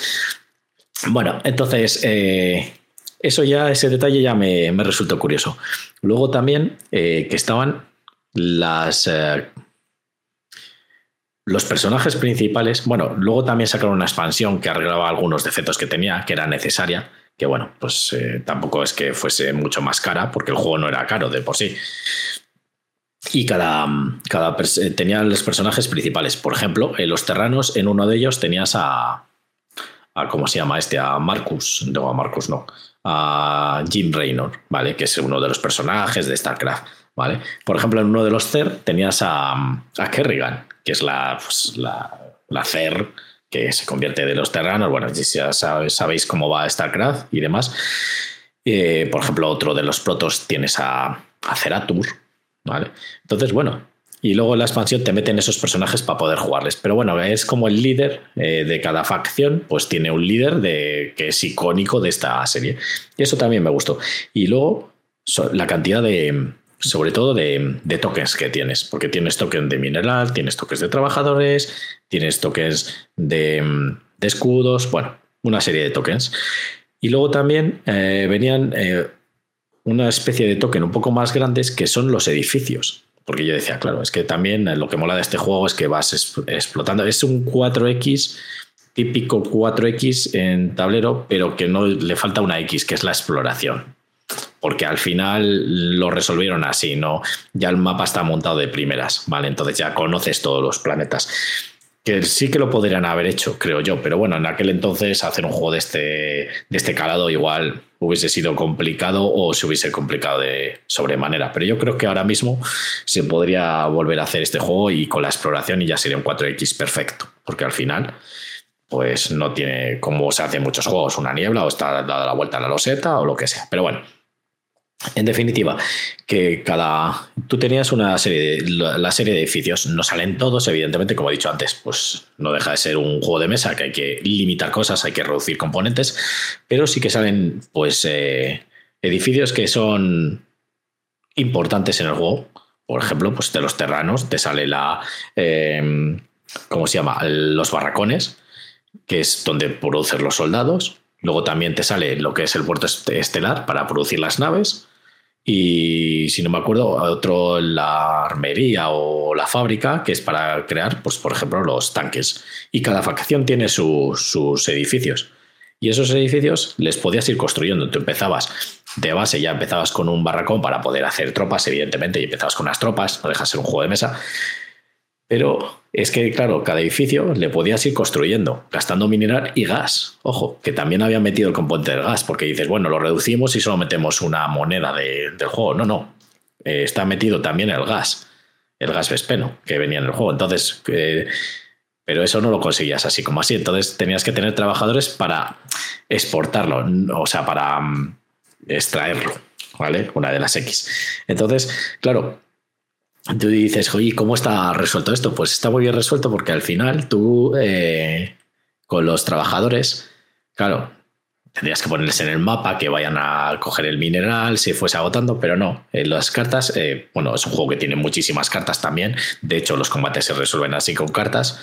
Bueno, entonces, eh, eso ya, ese detalle ya me, resultó curioso. Luego también eh, que estaban las... Eh, los personajes principales, bueno, luego también sacaron una expansión que arreglaba algunos defectos que tenía, que era necesaria, que bueno, pues eh, tampoco es que fuese mucho más cara, porque el juego no era caro de por sí. Y cada, cada tenía los personajes principales. Por ejemplo, en los terranos, en uno de ellos tenías a, a ¿cómo se llama este? A Marcus, no, a Marcus no, a Jim Raynor, ¿vale? Que es uno de los personajes de StarCraft, ¿vale? Por ejemplo, en uno de los CER tenías a, Kerrigan, que es la, pues, la, la CER que se convierte de los terranos. Bueno, ya sabéis cómo va StarCraft y demás. Eh, por ejemplo, otro de los protos tienes a, a Ceratur, ¿vale? Entonces, bueno, y luego en la expansión te meten esos personajes para poder jugarles. Pero bueno, es como el líder eh, de cada facción, pues tiene un líder de, que es icónico de esta serie. Y eso también me gustó. Y luego la cantidad de, sobre todo de, tokens que tienes, porque tienes tokens de mineral, tienes tokens de trabajadores, tienes tokens de, escudos, bueno, una serie de tokens. Y luego también eh, venían eh, una especie de token un poco más grandes que son los edificios. Porque yo decía, claro, es que también lo que mola de este juego es que vas explotando. Es un 4X, típico 4X en tablero, pero que no le falta una X, que es la exploración. Porque al final lo resolvieron así, ¿no? Ya el mapa está montado de primeras, ¿vale? Entonces ya conoces todos los planetas que sí que lo podrían haber hecho, creo yo, pero bueno, en aquel entonces hacer un juego de este, de este calado igual hubiese sido complicado o se hubiese complicado de sobremanera, pero yo creo que ahora mismo se podría volver a hacer este juego y con la exploración y ya sería un 4X perfecto, porque al final pues no tiene como se hace en muchos juegos, una niebla o está dada la vuelta a la loseta o lo que sea, pero bueno, en definitiva, que cada. Tú tenías una serie de. La serie de edificios. No salen todos, evidentemente, como he dicho antes, pues no deja de ser un juego de mesa que hay que limitar cosas, hay que reducir componentes. Pero sí que salen, pues, eh, edificios que son importantes en el juego. Por ejemplo, pues de los terranos te sale la. Em, ¿Cómo se llama? Los barracones, que es donde producen los soldados. Luego también te sale lo que es el puerto estelar para producir las naves. Y si no me acuerdo, otro la armería o la fábrica, que es para crear, pues, por ejemplo, los tanques. Y cada facción tiene sus edificios. Y esos edificios les podías ir construyendo. Tú empezabas de base, ya empezabas con un barracón para poder hacer tropas, evidentemente, y empezabas con las tropas, no dejas ser un juego de mesa. Pero es que, claro, cada edificio le podías ir construyendo, gastando mineral y gas. Ojo, que también habían metido el componente del gas, porque dices, bueno, lo reducimos y solo metemos una moneda del juego. No, no. Eh, está metido también el gas, el gas Vespeno, que venía en el juego. Entonces, eh, pero eso no lo conseguías así como así. Entonces tenías que tener trabajadores para exportarlo, o sea, para mm, extraerlo, ¿vale? Una de las X. Entonces, claro, tú dices, oye, ¿cómo está resuelto esto? Pues está muy bien resuelto porque al final tú eh, con los trabajadores, claro, tendrías que ponerles en el mapa que vayan a coger el mineral si fuese agotando, pero no. En las cartas, eh, bueno, es un juego que tiene muchísimas cartas también. De hecho, los combates se resuelven así con cartas,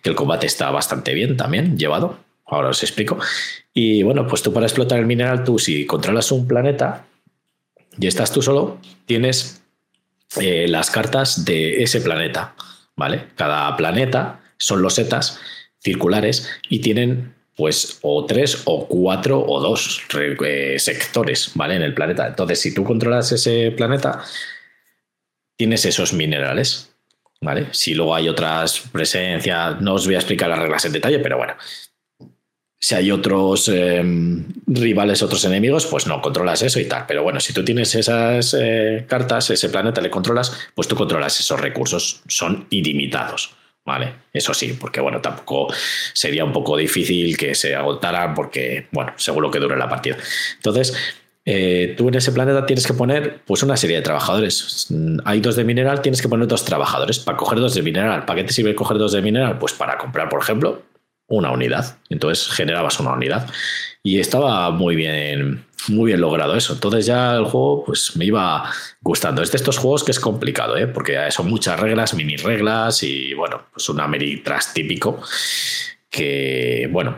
que el combate está bastante bien también llevado. Ahora os explico. Y bueno, pues tú para explotar el mineral, tú si controlas un planeta y estás tú solo, tienes eh, las cartas de ese planeta, ¿vale? Cada planeta son losetas circulares y tienen pues o tres o cuatro o dos eh, sectores, ¿vale? En el planeta. Entonces, si tú controlas ese planeta, tienes esos minerales, ¿vale? Si luego hay otras presencias, no os voy a explicar las reglas en detalle, pero bueno, si hay otros em, rivales, otros enemigos, pues no controlas eso y tal. Pero bueno, si tú tienes esas eh, cartas, ese planeta le controlas, pues tú controlas esos recursos. Son ilimitados. ¿Vale? Eso sí, porque bueno, tampoco sería un poco difícil que se agotaran porque, bueno, seguro que dure la partida. Entonces, eh, tú en ese planeta tienes que poner pues una serie de trabajadores. Hay dos de mineral, tienes que poner dos trabajadores para coger dos de mineral. ¿Para qué te sirve coger dos de mineral? Pues para comprar, por ejemplo, una unidad. Entonces generabas una unidad. Y estaba muy bien, muy bien logrado eso. Entonces ya el juego pues me iba gustando. Es de estos juegos que es complicado, ¿eh? porque son muchas reglas, mini reglas y bueno, pues un Ameritrash típico que, bueno,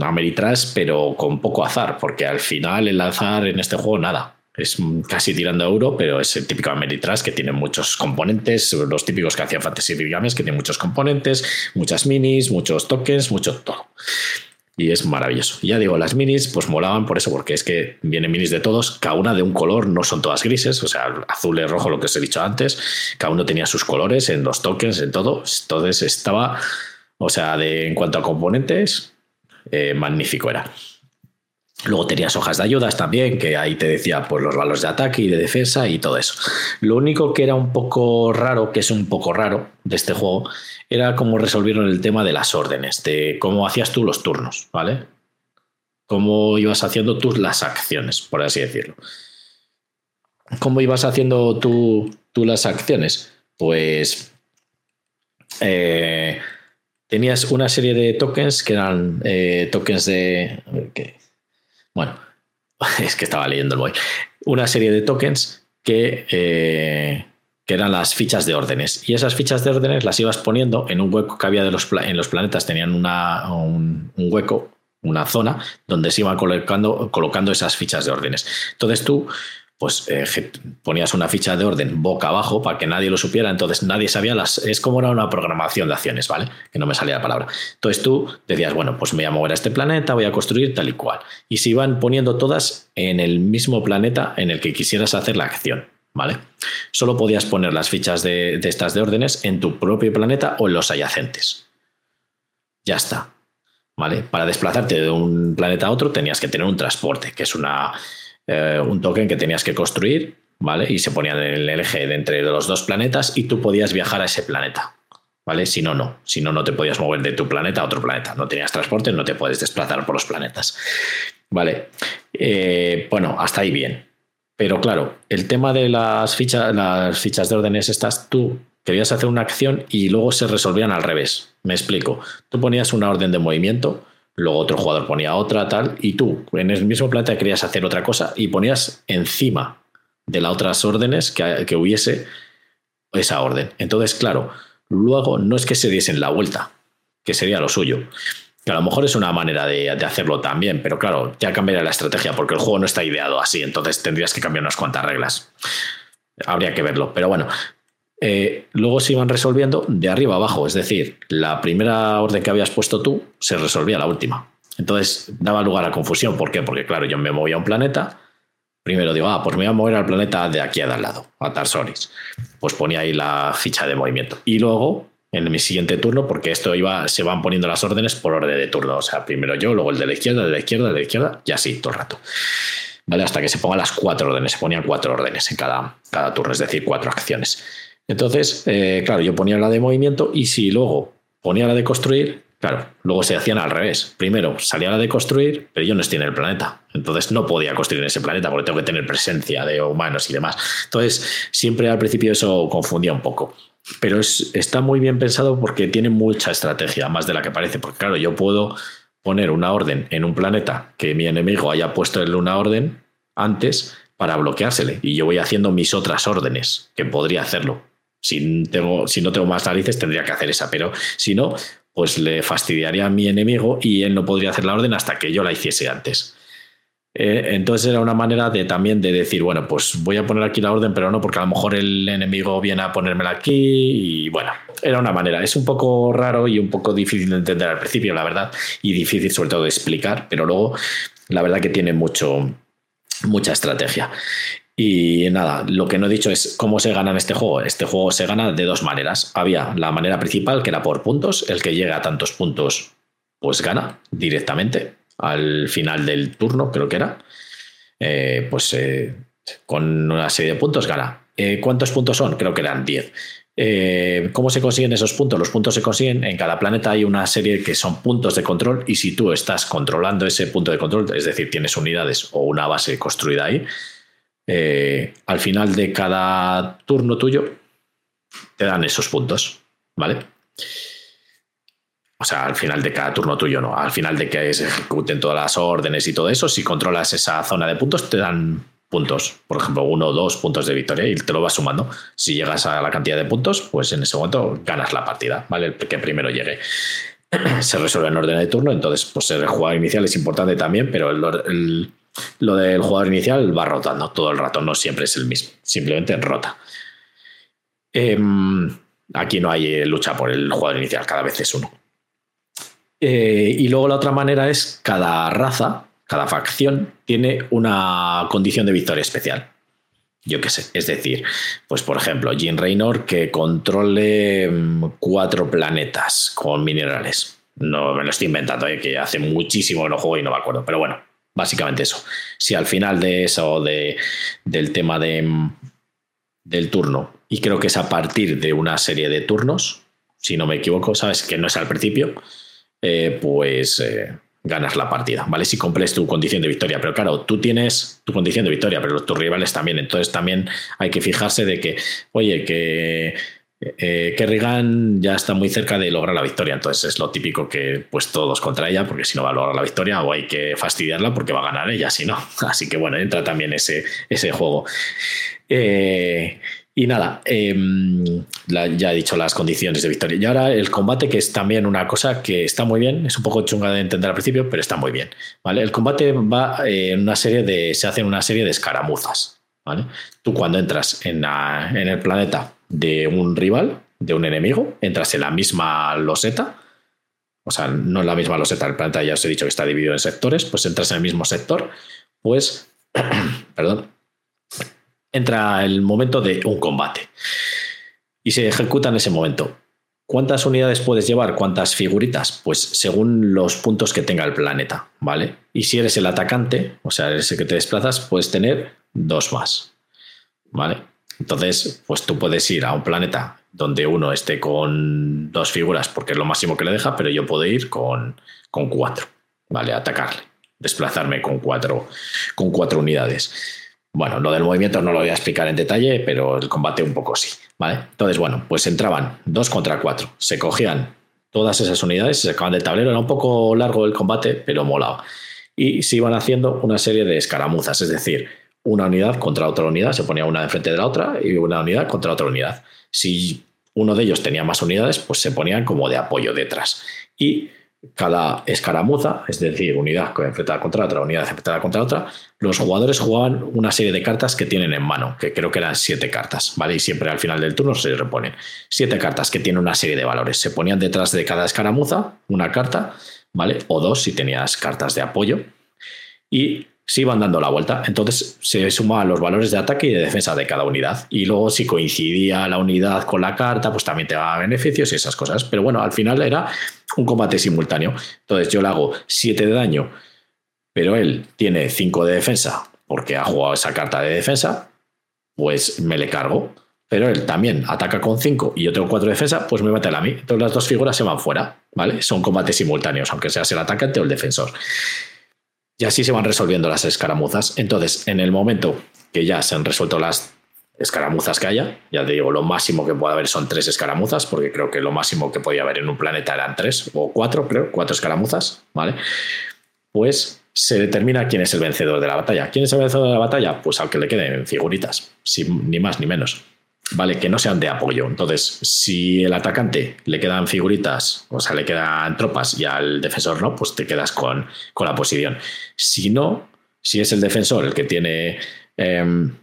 Ameritrash pero con poco azar, porque al final el azar en este juego nada. Es casi tirando a euro, pero es el típico Ameritrash que tiene muchos componentes, los típicos que hacían Fantasy Games, que tiene muchos componentes, muchas minis, muchos tokens, mucho todo. Y es maravilloso. Ya digo, las minis pues molaban por eso, porque es que vienen minis de todos, cada una de un color, no son todas grises, o sea, azul rojo, lo que os he dicho antes, cada uno tenía sus colores en los tokens, en todo. Entonces estaba, o sea, de, en cuanto a componentes, eh, magnífico era. Luego tenías hojas de ayudas también, que ahí te decía pues, los valores de ataque y de defensa y todo eso. Lo único que era un poco raro, que es un poco raro de este juego, era cómo resolvieron el tema de las órdenes, de cómo hacías tú los turnos, ¿vale? Cómo ibas haciendo tú las acciones, por así decirlo. ¿Cómo ibas haciendo tú, las acciones? Pues eh, tenías una serie de tokens que eran eh, tokens de... Bueno, es que estaba leyendo el boy. Una serie de tokens que, eh, que eran las fichas de órdenes. Y esas fichas de órdenes las ibas poniendo en un hueco que había de los, en los planetas, tenían una, un, un, hueco, una zona donde se iban colocando, colocando esas fichas de órdenes. Entonces tú pues eh, ponías una ficha de orden boca abajo para que nadie lo supiera, entonces nadie sabía las... Es como era una programación de acciones, ¿vale? Que no me salía la palabra. Entonces tú decías, bueno, pues me voy a mover a este planeta, voy a construir tal y cual. Y se iban poniendo todas en el mismo planeta en el que quisieras hacer la acción, ¿vale? Solo podías poner las fichas de, de estas de órdenes en tu propio planeta o en los adyacentes. Ya está. ¿Vale? Para desplazarte de un planeta a otro tenías que tener un transporte, que es una eh, un token que tenías que construir, ¿vale? Y se ponía en el eje de entre los dos planetas y tú podías viajar a ese planeta. ¿Vale? Si no, no. Si no, no te podías mover de tu planeta a otro planeta. No tenías transporte, no te puedes desplazar por los planetas. ¿Vale? Eh, bueno, hasta ahí bien. Pero claro, el tema de las fichas, las fichas de órdenes estas, tú querías hacer una acción y luego se resolvían al revés. Me explico. Tú ponías una orden de movimiento luego otro jugador ponía otra, tal, y tú en el mismo planeta querías hacer otra cosa y ponías encima de las otras órdenes que, hubiese esa orden. Entonces, claro, luego no es que se diesen la vuelta, que sería lo suyo. Que a lo mejor es una manera de, de, hacerlo también, pero claro, ya cambiaría la estrategia porque el juego no está ideado así, entonces tendrías que cambiar unas cuantas reglas. Habría que verlo, pero bueno, eh, luego se iban resolviendo de arriba abajo, es decir, la primera orden que habías puesto tú se resolvía la última. Entonces daba lugar a confusión. ¿Por qué? Porque claro, yo me movía a un planeta, primero digo, ah, pues me voy a mover al planeta de aquí al lado, a Tarsoris. Pues ponía ahí la ficha de movimiento. Y luego, en mi siguiente turno, porque esto iba, se van poniendo las órdenes por orden de turno. O sea, primero yo, luego el de la izquierda, de la izquierda, de la izquierda, y así todo el rato. ¿Vale? Hasta que se pongan las cuatro órdenes. Se ponían cuatro órdenes en cada, cada turno, es decir, cuatro acciones. Entonces, eh, claro, yo ponía la de movimiento y si luego ponía la de construir, claro, luego se hacían al revés. Primero salía la de construir, pero yo no estoy en el planeta. Entonces no podía construir en ese planeta porque tengo que tener presencia de humanos y demás. Entonces, siempre al principio eso confundía un poco. Pero está muy bien pensado porque tiene mucha estrategia, más de la que parece. Porque claro, yo puedo poner una orden en un planeta que mi enemigo haya puesto en una orden antes para bloqueársele. Y yo voy haciendo mis otras órdenes, que podría hacerlo. Si, tengo, si no tengo más narices, tendría que hacer esa, pero si no, pues le fastidiaría a mi enemigo y él no podría hacer la orden hasta que yo la hiciese antes. Eh, entonces era una manera de también de decir, bueno, pues voy a poner aquí la orden, pero no, porque a lo mejor el enemigo viene a ponérmela aquí y bueno, era una manera. Es un poco raro y un poco difícil de entender al principio, la verdad, y difícil sobre todo de explicar, pero luego la verdad que tiene mucho, mucha estrategia. Y nada, lo que no he dicho es cómo se gana en este juego. Este juego se gana de dos maneras. Había la manera principal, que era por puntos. El que llega a tantos puntos, pues gana directamente al final del turno, creo que era. Eh, pues eh, con una serie de puntos gana. Eh, ¿Cuántos puntos son? Creo que eran 10. Eh, ¿Cómo se consiguen esos puntos? Los puntos se consiguen, en cada planeta hay una serie que son puntos de control y si tú estás controlando ese punto de control, es decir, tienes unidades o una base construida ahí, eh, al final de cada turno tuyo te dan esos puntos, ¿vale? O sea, al final de cada turno tuyo no, al final de que se ejecuten todas las órdenes y todo eso, si controlas esa zona de puntos te dan puntos, por ejemplo, uno o dos puntos de victoria y te lo vas sumando. Si llegas a la cantidad de puntos, pues en ese momento ganas la partida, ¿vale? El que primero llegue. Se resuelve en orden de turno, entonces, pues el jugador inicial es importante también, pero lo del jugador inicial va rotando todo el rato, no siempre es el mismo, simplemente rota. Em, aquí no hay lucha por el jugador inicial, cada vez es uno. Eh, y luego la otra manera es cada raza cada facción tiene una condición de victoria especial. Yo qué sé, es decir, pues por ejemplo, Jim Raynor que controle mm, cuatro planetas con minerales. No me lo estoy inventando, ¿eh? que hace muchísimo que no juego y no me acuerdo, pero bueno, básicamente eso. Si al final de eso, de, del tema de, mm, del turno, y creo que es a partir de una serie de turnos, si no me equivoco, sabes que no es al principio, eh, pues eh, ganas la partida, ¿vale? Si cumples tu condición de victoria. Pero claro, tú tienes tu condición de victoria, pero tus rivales también. Entonces también hay que fijarse de que, oye, que, eh, que ya está muy cerca de lograr la victoria. Entonces es lo típico que pues todos contra ella, porque si no va a lograr la victoria o hay que fastidiarla porque va a ganar ella, si no. Así que bueno, entra también ese, ese juego. Eh, y nada, em, ya he dicho las condiciones de victoria. Y ahora el combate, que es también una cosa que está muy bien, es un poco chunga de entender al principio, pero está muy bien. ¿vale? El combate va en una serie de. se hace en una serie de escaramuzas. ¿Vale? Tú cuando entras en, el planeta de un rival, de un enemigo, entras en la misma loseta. O sea, no en la misma loseta, el planeta ya os he dicho que está dividido en sectores, pues entras en el mismo sector, pues, perdón, entra el momento de un combate y se ejecuta en ese momento. ¿Cuántas unidades puedes llevar? ¿Cuántas figuritas? Pues según los puntos que tenga el planeta, ¿vale? Y si eres el atacante, o sea, eres el que te desplazas, puedes tener dos más, ¿vale? Entonces, pues tú puedes ir a un planeta donde uno esté con dos figuras porque es lo máximo que le deja, pero yo puedo ir con, con cuatro, ¿vale? Atacarle, desplazarme con cuatro, con cuatro unidades. Bueno, lo del movimiento no lo voy a explicar en detalle, pero el combate un poco sí. Entonces, bueno, pues entraban dos contra cuatro. Se cogían todas esas unidades, se sacaban del tablero. Era un poco largo el combate, pero molado. Y se iban haciendo una serie de escaramuzas, es decir, una unidad contra otra unidad, se ponía una enfrente de la otra y una unidad contra otra unidad. Si uno de ellos tenía más unidades, pues se ponían como de apoyo detrás. Y cada escaramuza, es decir, unidad enfrentada contra otra, unidad enfrentada contra otra, los jugadores jugaban una serie de cartas que tienen en mano, que creo que eran siete cartas, ¿vale? Y siempre al final del turno se reponen. Siete cartas que tienen una serie de valores. Se ponían detrás de cada escaramuza una carta, ¿vale? O dos si tenías cartas de apoyo. Y se iban dando la vuelta. Entonces se sumaban los valores de ataque y de defensa de cada unidad. Y luego, si coincidía la unidad con la carta, pues también te daba beneficios y esas cosas. Pero bueno, al final era un combate simultáneo. Entonces yo le hago 7 de daño, pero él tiene 5 de defensa porque ha jugado esa carta de defensa, pues me le cargo. Pero él también ataca con 5 y yo tengo 4 de defensa, pues me mate a mí. Entonces las dos figuras se van fuera, ¿vale? Son combates simultáneos, aunque seas el atacante o el defensor. Y así se van resolviendo las escaramuzas. Entonces, en el momento que ya se han resuelto las escaramuzas que haya, ya te digo, lo máximo que puede haber son tres escaramuzas, porque creo que lo máximo que podía haber en un planeta eran tres o cuatro, creo, cuatro escaramuzas, ¿vale? Pues se determina quién es el vencedor de la batalla. ¿Quién es el vencedor de la batalla? Pues al que le queden figuritas, sin, ni más ni menos. ¿vale? Que no sean de apoyo. Entonces, si el atacante le quedan figuritas, o sea, le quedan tropas y al defensor no, pues te quedas con, la posición. Si no, si es el defensor el que tiene. Em,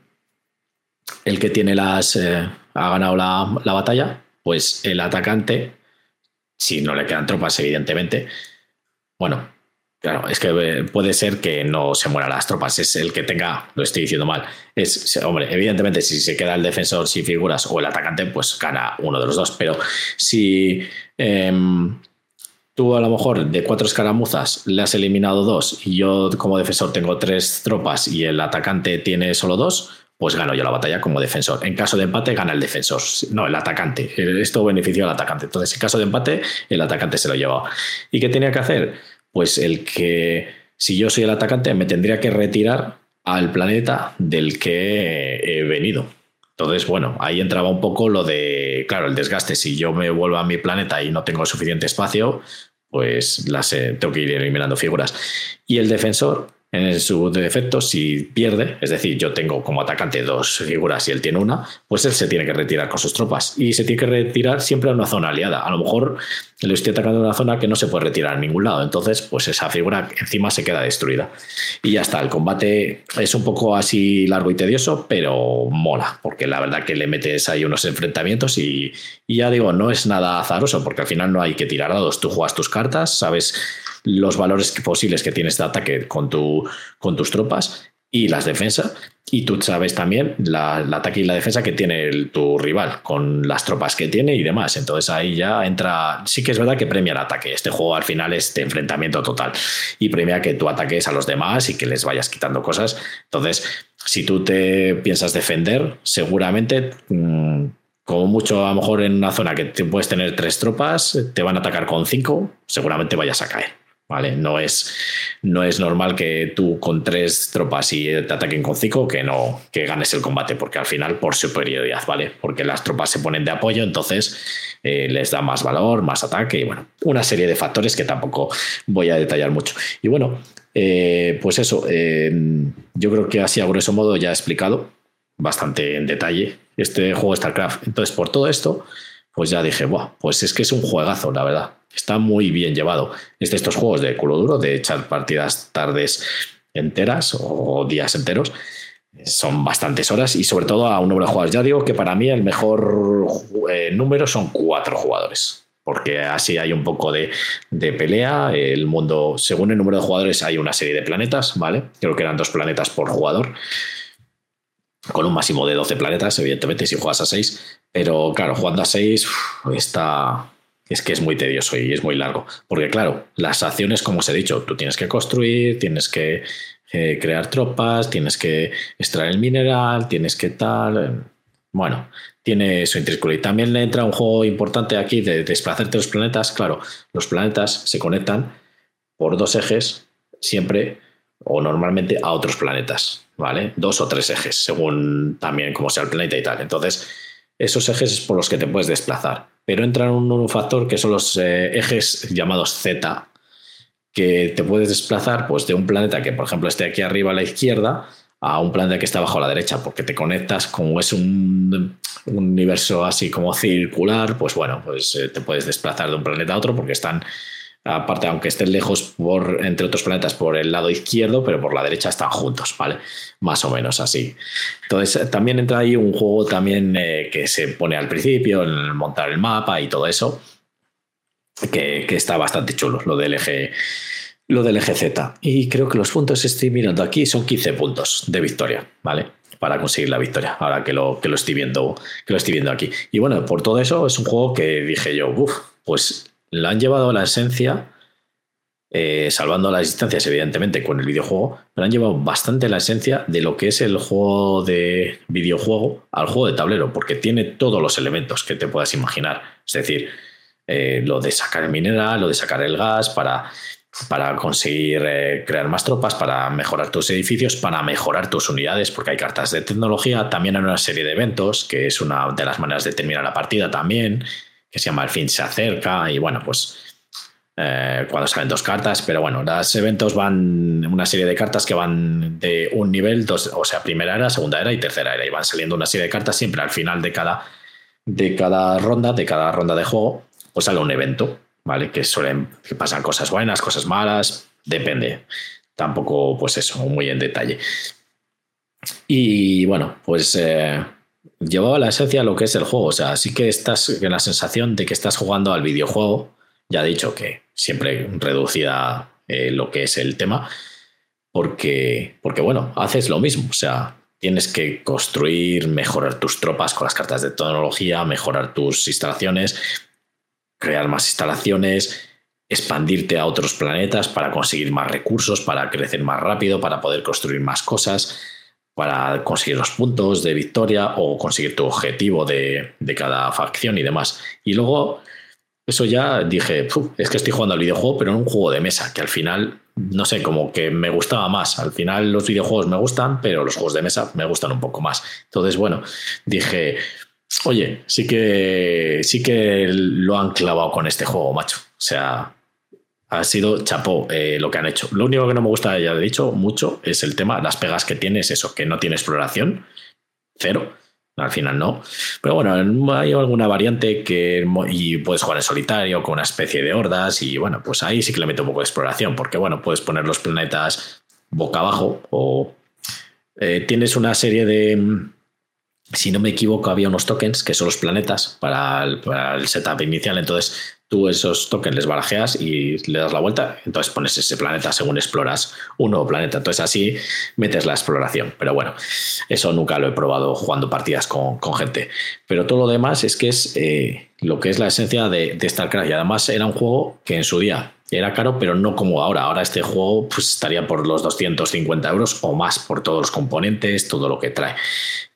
el que tiene las. Eh, ha ganado la, la batalla, pues el atacante, si no le quedan tropas, evidentemente. Bueno, Claro, es que eh, puede ser que no se mueran las tropas, es el que tenga, lo estoy diciendo mal. Es, hombre, evidentemente, si se queda el defensor sin figuras o el atacante, pues gana uno de los dos. Pero si em, tú a lo mejor de cuatro escaramuzas le has eliminado dos y yo como defensor tengo tres tropas y el atacante tiene solo dos, pues gano yo la batalla como defensor. En caso de empate, gana el defensor, no, el atacante. Esto benefició al atacante. Entonces, en caso de empate, el atacante se lo llevaba. ¿Y qué tenía que hacer? Pues el que, si yo soy el atacante, me tendría que retirar al planeta del que he venido. Entonces, bueno, ahí entraba un poco lo de, claro, el desgaste. Si yo me vuelvo a mi planeta y no tengo suficiente espacio, pues las, eh, tengo que ir eliminando figuras. Y el defensor, en su defecto, si pierde, es decir, yo tengo como atacante dos figuras y él tiene una, pues él se tiene que retirar con sus tropas. Y se tiene que retirar siempre a una zona aliada. A lo mejor le estoy atacando en una zona que no se puede retirar a ningún lado. Entonces, pues esa figura encima se queda destruida. Y ya está, el combate es un poco así largo y tedioso, pero mola, porque la verdad que le metes ahí unos enfrentamientos y, y ya digo, no es nada azaroso, porque al final no hay que tirar dados. Tú juegas tus cartas, sabes los valores posibles que tienes de ataque con, tu, con tus tropas y las defensas. Y tú sabes también la, el ataque y la defensa que tiene tu rival con las tropas que tiene y demás. Entonces ahí ya entra. Sí que es verdad que premia el ataque. Este juego al final es de enfrentamiento total y premia que tú ataques a los demás y que les vayas quitando cosas. Entonces, si tú te piensas defender, seguramente. Mm, como mucho, a lo mejor en una zona que puedes tener tres tropas, te van a atacar con cinco, seguramente vayas a caer. ¿Vale? No es, no es normal que tú con tres tropas y te ataquen con cinco que no que ganes el combate, porque al final por superioridad, ¿vale? Porque las tropas se ponen de apoyo, entonces eh, les da más valor, más ataque y bueno, una serie de factores que tampoco voy a detallar mucho. Y bueno, eh, pues eso, eh, yo creo que así a grueso modo ya he explicado bastante en detalle este juego StarCraft. Entonces, por todo esto, pues ya dije, Buah, pues es que es un juegazo, la verdad. Está muy bien llevado. Es de estos juegos de culo duro, de echar partidas tardes enteras o días enteros. Son bastantes horas y sobre todo a un número de jugadores. Ya digo que para mí el mejor eh, número son cuatro jugadores porque así hay un poco de, de, pelea. El mundo, según el número de jugadores, hay una serie de planetas, ¿vale? Creo que eran dos planetas por jugador, con un máximo de 12 planetas, evidentemente, si juegas a 6. Pero claro, jugando a 6 está, es que es muy tedioso y es muy largo. Porque claro, las acciones, como os he dicho, tú tienes que construir, tienes que eh, crear tropas, tienes que extraer el mineral, tienes que tal... Bueno, tiene su intrínseco. Y también le entra un juego importante aquí de desplazarte los planetas. Claro, los planetas se conectan por dos ejes siempre o normalmente a otros planetas, ¿vale? Dos o tres ejes, según también cómo sea el planeta y tal. Entonces, esos ejes es por los que te puedes desplazar. Pero entra un, factor que son los eh, ejes llamados Z, que te puedes desplazar pues, de un planeta que, por ejemplo, esté aquí arriba a la izquierda a un planeta que está abajo a la derecha, porque te conectas, como es un, universo así como circular, pues bueno, pues eh, te puedes desplazar de un planeta a otro porque están aparte, aunque estén lejos por, entre otros planetas por el lado izquierdo, pero por la derecha están juntos, ¿vale? Más o menos así. Entonces, también entra ahí un juego también eh, que se pone al principio, en montar el mapa y todo eso, que, está bastante chulo, lo del eje. Lo del eje Z. Y creo que los puntos estoy mirando aquí son 15 puntos de victoria, ¿vale? Para conseguir la victoria, ahora que lo, que lo estoy viendo, que lo estoy viendo aquí. Y bueno, por todo eso es un juego que dije yo, uff, pues la han llevado a la esencia, eh, salvando las distancias, evidentemente, con el videojuego, pero han llevado bastante la esencia de lo que es el juego de videojuego al juego de tablero, porque tiene todos los elementos que te puedas imaginar. Es decir, eh, lo de sacar el mineral, lo de sacar el gas para, para conseguir eh, crear más tropas, para mejorar tus edificios, para mejorar tus unidades, porque hay cartas de tecnología, también hay una serie de eventos, que es una de las maneras de terminar la partida también que se llama El fin se acerca y bueno, pues eh, cuando salen dos cartas, pero bueno, los eventos van, una serie de cartas que van de un nivel, dos, o sea, primera era, segunda era y tercera era, y van saliendo una serie de cartas siempre al final de cada, de cada ronda, de cada ronda de juego, pues sale un evento, ¿vale? Que suelen, que pasan cosas buenas, cosas malas, depende. Tampoco, pues eso, muy en detalle. Y bueno, pues... Eh, llevaba la esencia a lo que es el juego. O sea, sí que estás en la sensación de que estás jugando al videojuego. Ya he dicho que siempre reducida eh, lo que es el tema. Porque, porque, bueno, haces lo mismo. O sea, tienes que construir, mejorar tus tropas con las cartas de tecnología, mejorar tus instalaciones, crear más instalaciones, expandirte a otros planetas para conseguir más recursos, para crecer más rápido, para poder construir más cosas para conseguir los puntos de victoria o conseguir tu objetivo de, de cada facción y demás. Y luego, eso ya dije, es que estoy jugando al videojuego, pero en un juego de mesa, que al final, no sé, como que me gustaba más. Al final los videojuegos me gustan, pero los juegos de mesa me gustan un poco más. Entonces, bueno, dije, oye, sí que, sí que lo han clavado con este juego, macho. O sea, ha sido chapó eh, lo que han hecho. Lo único que no me gusta, ya he dicho mucho, es el tema, las pegas que tiene es eso, que no tiene exploración, cero. Al final no. Pero bueno, hay alguna variante que y puedes jugar en solitario con una especie de hordas y bueno, pues ahí sí que le meto un poco de exploración porque bueno, puedes poner los planetas boca abajo o eh, tienes una serie de, si no me equivoco, había unos tokens que son los planetas para el, setup inicial. Entonces, tú esos tokens les barajeas y le das la vuelta. Entonces, pones ese planeta según exploras un nuevo planeta. Entonces, así metes la exploración. Pero bueno, eso nunca lo he probado jugando partidas con, gente. Pero todo lo demás es que es eh, lo que es la esencia de, de StarCraft. Y además, era un juego que en su día era caro, pero no como ahora. Ahora este juego pues, estaría por los 250 euros o más por todos los componentes, todo lo que trae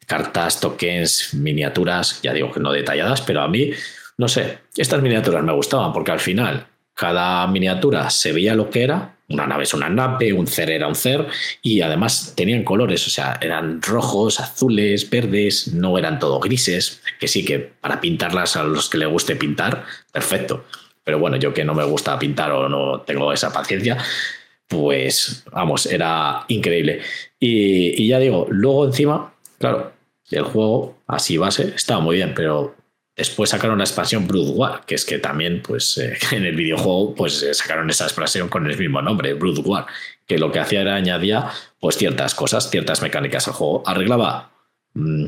cartas, tokens, miniaturas, ya digo que no detalladas, pero a mí, no sé, estas miniaturas me gustaban porque al final cada miniatura se veía lo que era, una nave es una nave, un cer era un cer, y además tenían colores, o sea, eran rojos, azules, verdes, no eran todo grises, que sí que para pintarlas a los que le guste pintar, perfecto. Pero bueno, yo que no me gusta pintar o no tengo esa paciencia, pues vamos, era increíble. Y, y ya digo, luego encima, claro, el juego, así base, estaba muy bien, pero después sacaron la expansión Brood War, que es que también, pues, eh, en el videojuego, pues eh, sacaron esa expansión con el mismo nombre, Brood War, que lo que hacía era añadía, pues, ciertas cosas, ciertas mecánicas al juego. Arreglaba mm,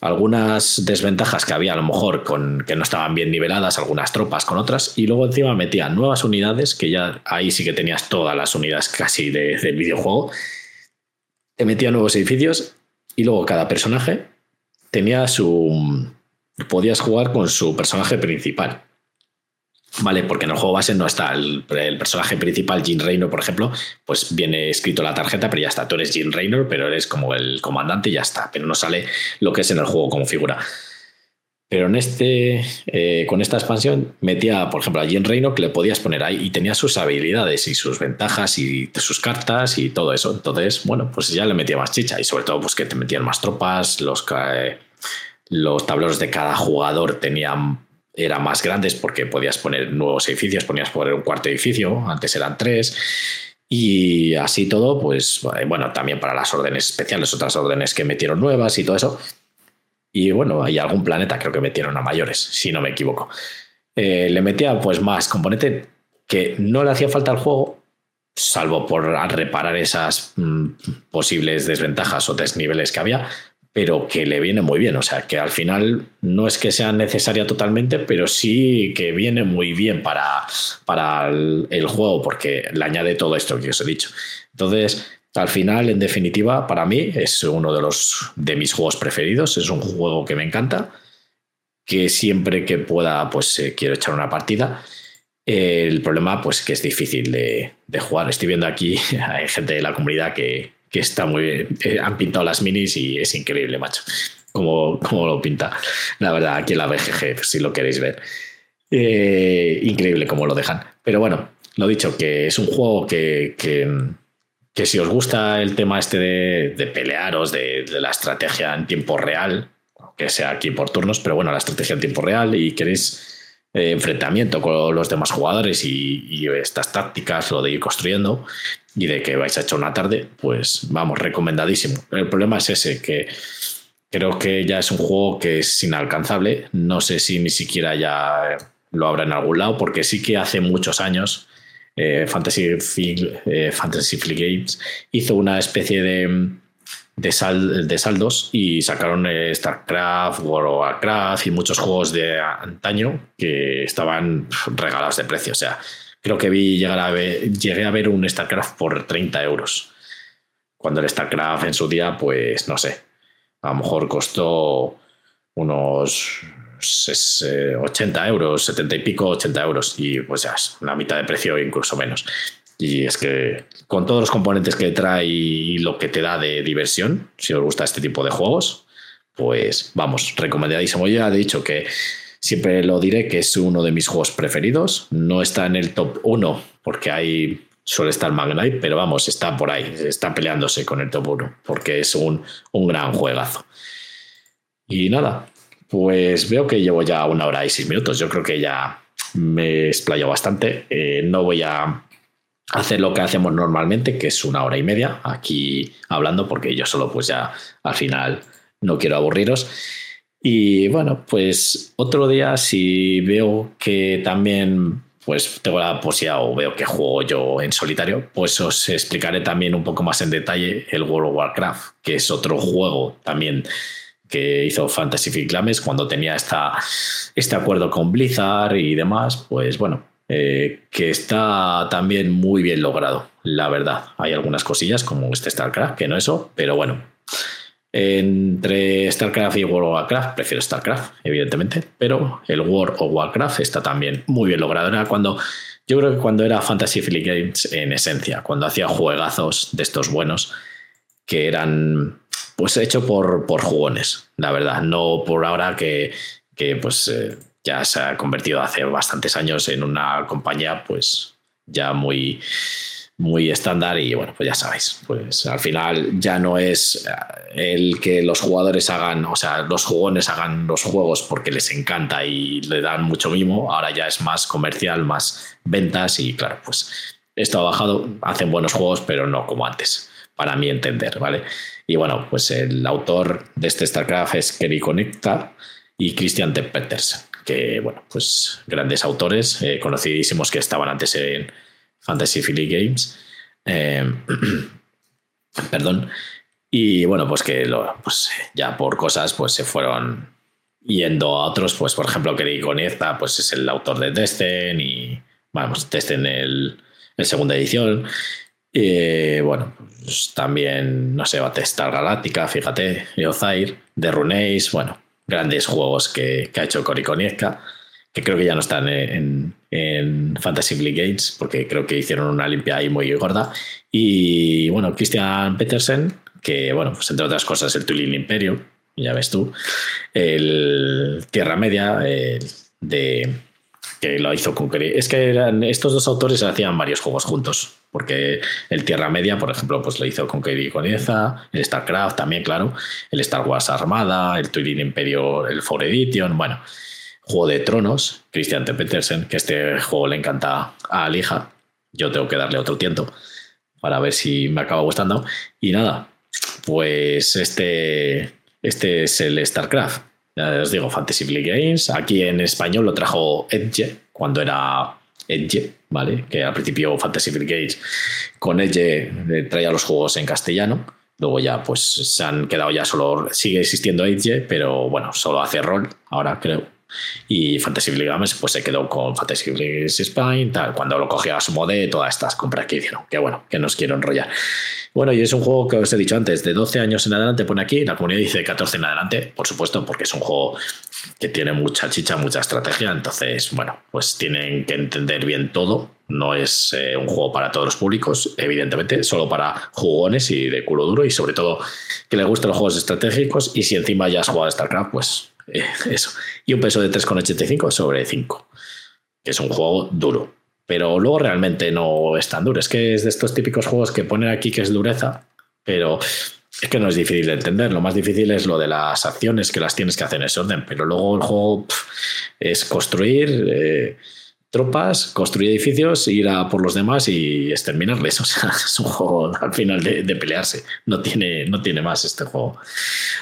algunas desventajas que había a lo mejor con que no estaban bien niveladas, algunas tropas con otras, y luego encima metía nuevas unidades, que ya ahí sí que tenías todas las unidades casi del videojuego. Te metía nuevos edificios y luego cada personaje tenía su. Podías jugar con su personaje principal. ¿Vale? Porque en el juego base no está el, personaje principal, Jim Raynor, por ejemplo, pues viene escrito la tarjeta, pero ya está. Tú eres Jim Raynor, pero eres como el comandante y ya está. Pero no sale lo que es en el juego como figura. Pero en este, eh, con esta expansión metía, por ejemplo, a Jim Reino que le podías poner ahí y tenía sus habilidades y sus ventajas y sus cartas y todo eso. Entonces, bueno, pues ya le metía más chicha y sobre todo pues que te metían más tropas, los, los tableros de cada jugador tenían eran más grandes porque podías poner nuevos edificios, ponías poner un cuarto edificio, antes eran tres. Y así todo, pues bueno, también para las órdenes especiales, otras órdenes que metieron nuevas y todo eso. Y bueno, hay algún planeta creo que metieron a mayores, si no me equivoco. Eh, le metía pues más componente que no le hacía falta al juego, salvo por reparar esas mm, posibles desventajas o desniveles que había, pero que le viene muy bien. O sea, que al final no es que sea necesaria totalmente, pero sí que viene muy bien para, para el juego, porque le añade todo esto que os he dicho. Entonces, al final, en definitiva, para mí es uno de los de mis juegos preferidos. Es un juego que me encanta, que siempre que pueda, pues eh, quiero echar una partida. el problema, pues, que es difícil de, jugar. Estoy viendo aquí, hay gente de la comunidad que, está muy bien. Eh, han pintado las minis y es increíble, macho. Como, lo pinta. La verdad, aquí en la BGG, si lo queréis ver. Eh, increíble cómo lo dejan. Pero bueno, lo dicho, que es un juego que que si os gusta el tema este de, pelearos, de, la estrategia en tiempo real, que sea aquí por turnos, pero bueno, la estrategia en tiempo real y queréis eh, enfrentamiento con los demás jugadores y, estas tácticas, lo de ir construyendo y de que vais a echar una tarde, pues vamos, recomendadísimo. El problema es ese, que creo que ya es un juego que es inalcanzable. No sé si ni siquiera ya lo habrá en algún lado, porque sí que hace muchos años eh, Fantasy, eh, Fantasy Fleet Games hizo una especie de, de, saldos y sacaron eh, StarCraft, World of Warcraft y muchos juegos de antaño que estaban regalados de precio. O sea, creo que vi llegar a ver, llegué a ver un StarCraft por 30 euros. Cuando el StarCraft en su día, pues no sé, a lo mejor costó unos es, 80 euros, 70 y pico, 80 euros, y pues ya es la mitad de precio, incluso menos. Y es que con todos los componentes que trae y lo que te da de diversión, si os gusta este tipo de juegos, pues vamos, recomendadísimo. Ya he dicho que siempre lo diré que es uno de mis juegos preferidos. No está en el top 1 porque hay suele estar Magnite, pero vamos, está por ahí, está peleándose con el top 1 porque es un, un gran juegazo. Y nada, pues veo que llevo ya una hora y seis minutos. Yo creo que ya me explayo bastante. Eh, no voy a hacer lo que hacemos normalmente, que es una hora y media aquí hablando, porque yo solo pues ya al final no quiero aburriros. Y bueno, pues otro día si veo que también pues tengo la posibilidad o veo que juego yo en solitario, pues os explicaré también un poco más en detalle el World of Warcraft, que es otro juego también que hizo Fantasy Flight cuando tenía esta, este acuerdo con Blizzard y demás, pues bueno, eh, que está también muy bien logrado, la verdad. Hay algunas cosillas como este StarCraft, que no eso, pero bueno. Entre StarCraft y World of Warcraft, prefiero StarCraft, evidentemente, pero el World of Warcraft está también muy bien logrado. Era cuando, yo creo que cuando era Fantasy Flight Games en esencia, cuando hacía juegazos de estos buenos, que eran pues hecho por, por jugones, la verdad, no por ahora que, que pues eh, ya se ha convertido hace bastantes años en una compañía pues ya muy muy estándar y bueno, pues ya sabéis, pues al final ya no es eh, el que los jugadores hagan, o sea, los jugones hagan los juegos porque les encanta y le dan mucho mimo, ahora ya es más comercial, más ventas y claro, pues esto ha bajado, hacen buenos juegos, pero no como antes, para mí entender, ¿vale? Y bueno, pues el autor de este StarCraft es Kerry Connecta y Christian T. Petersen que, bueno, pues grandes autores, eh, conocidísimos que estaban antes en Fantasy Philly Games. Eh, perdón. Y bueno, pues que lo, pues ya por cosas pues se fueron yendo a otros, pues por ejemplo Kerry Connecta pues es el autor de Destiny y vamos, Destiny el, segunda edición. Y bueno, pues también, no sé, Battlestar Galáctica, fíjate, Eozair, de Runeis, bueno, grandes juegos que, ha hecho Cory que creo que ya no están en, Fantasy League Games, porque creo que hicieron una limpia ahí muy gorda. Y bueno, Christian Petersen, que bueno, pues entre otras cosas, el Tulin Imperio, ya ves tú, el Tierra Media, de que lo hizo con Es que eran, estos dos autores hacían varios juegos juntos, porque el Tierra Media, por ejemplo, pues lo hizo con Kerry Conieza, el StarCraft también, claro, el Star Wars Armada, el Turing Imperio, el For Edition, bueno, Juego de Tronos, Christian T. Petersen, que este juego le encanta a Alija, yo tengo que darle otro tiento para ver si me acaba gustando. Y nada, pues este, este es el StarCraft os digo, Fantasy Flight Games. Aquí en español lo trajo Edge cuando era Edge, ¿vale? Que al principio Fantasy Flight Games con Edge eh, traía los juegos en castellano. Luego ya pues se han quedado ya solo, sigue existiendo Edge, pero bueno, solo hace rol, ahora creo. Y Fantasy Flight Games pues se quedó con Fantasy Flight Games Spain, tal, cuando lo cogió a su mode, todas estas compras que hicieron. Que bueno, que nos quiero enrollar. Bueno, y es un juego que os he dicho antes, de 12 años en adelante, pone aquí, la comunidad dice 14 en adelante, por supuesto, porque es un juego que tiene mucha chicha, mucha estrategia, entonces, bueno, pues tienen que entender bien todo, no es eh, un juego para todos los públicos, evidentemente, solo para jugones y de culo duro, y sobre todo que les gusten los juegos estratégicos, y si encima ya has jugado a StarCraft, pues eh, eso. Y un peso de 3,85 sobre 5, que es un juego duro pero luego realmente no es tan duro. Es que es de estos típicos juegos que ponen aquí que es dureza, pero es que no es difícil de entender. Lo más difícil es lo de las acciones que las tienes que hacer en ese orden, pero luego el juego es construir. Eh, tropas, construir edificios, ir a por los demás y exterminarles. O sea, es un juego al final de, de, pelearse. No tiene, no tiene más este juego.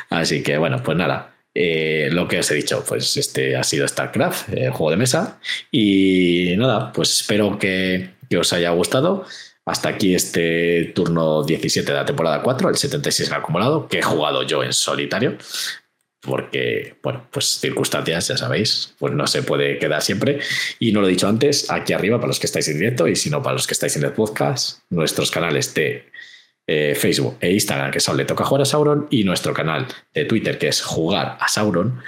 Así que bueno, pues nada. Eh, lo que os he dicho, pues este ha sido StarCraft, el juego de mesa. Y nada, pues espero que, os haya gustado. Hasta aquí este turno 17 de la temporada 4, el 76 acumulado, que he jugado yo en solitario. Porque, bueno, pues circunstancias, ya sabéis, pues no se puede quedar siempre. Y no lo he dicho antes, aquí arriba para los que estáis en directo y si no para los que estáis en el podcast, nuestros canales de eh, Facebook e Instagram, que son Le Toca Jugar a Sauron, y nuestro canal de Twitter, que es Jugar a Sauron.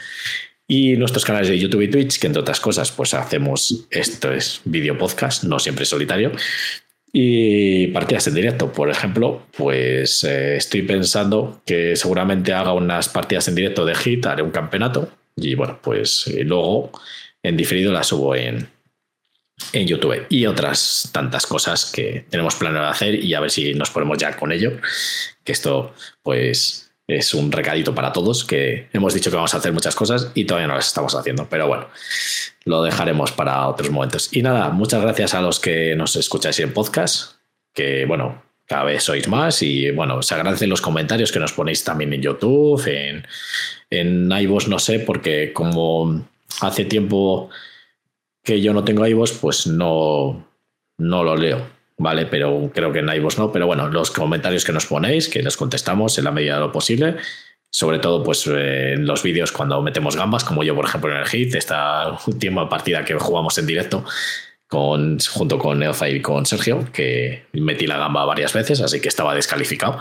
Y nuestros canales de YouTube y Twitch, que entre otras cosas, pues hacemos esto es vídeo podcast, no siempre solitario. Y partidas en directo, por ejemplo, pues eh, estoy pensando que seguramente haga unas partidas en directo de Hit, haré un campeonato y bueno, pues eh, luego en diferido las subo en, en YouTube y otras tantas cosas que tenemos planeado hacer y a ver si nos ponemos ya con ello. Que esto, pues, es un recadito para todos, que hemos dicho que vamos a hacer muchas cosas y todavía no las estamos haciendo, pero bueno, lo dejaremos para otros momentos. Y nada, muchas gracias a los que nos escucháis en podcast, que bueno, cada vez sois más y bueno, se agradecen los comentarios que nos ponéis también en YouTube, en, en iVoox, no sé, porque como hace tiempo que yo no tengo iVoox, pues no, no lo leo, ¿vale? Pero creo que en iVoox no, pero bueno, los comentarios que nos ponéis, que les contestamos en la medida de lo posible, sobre todo pues eh, en los vídeos cuando metemos gambas, como yo por ejemplo en el hit, esta última partida que jugamos en directo con, junto con Neoza y con Sergio, que metí la gamba varias veces, así que estaba descalificado.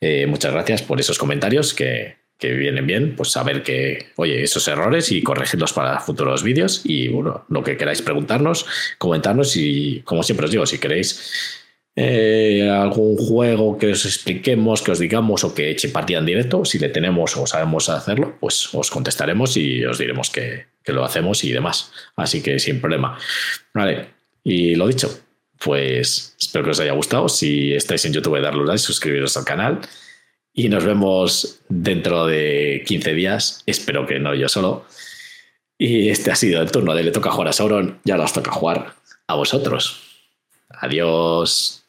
Eh, muchas gracias por esos comentarios que, que vienen bien, pues saber que, oye, esos errores y corregirlos para futuros vídeos y bueno, lo que queráis preguntarnos, comentarnos y como siempre os digo, si queréis eh, algún juego que os expliquemos, que os digamos o que eche partida en directo, si le tenemos o sabemos hacerlo, pues os contestaremos y os diremos que, que lo hacemos y demás. Así que sin problema. Vale, y lo dicho, pues espero que os haya gustado. Si estáis en YouTube, darle like, suscribiros al canal. Y nos vemos dentro de 15 días. Espero que no yo solo. Y este ha sido el turno de Le toca jugar a Sauron. Ya os toca jugar a vosotros. Adiós.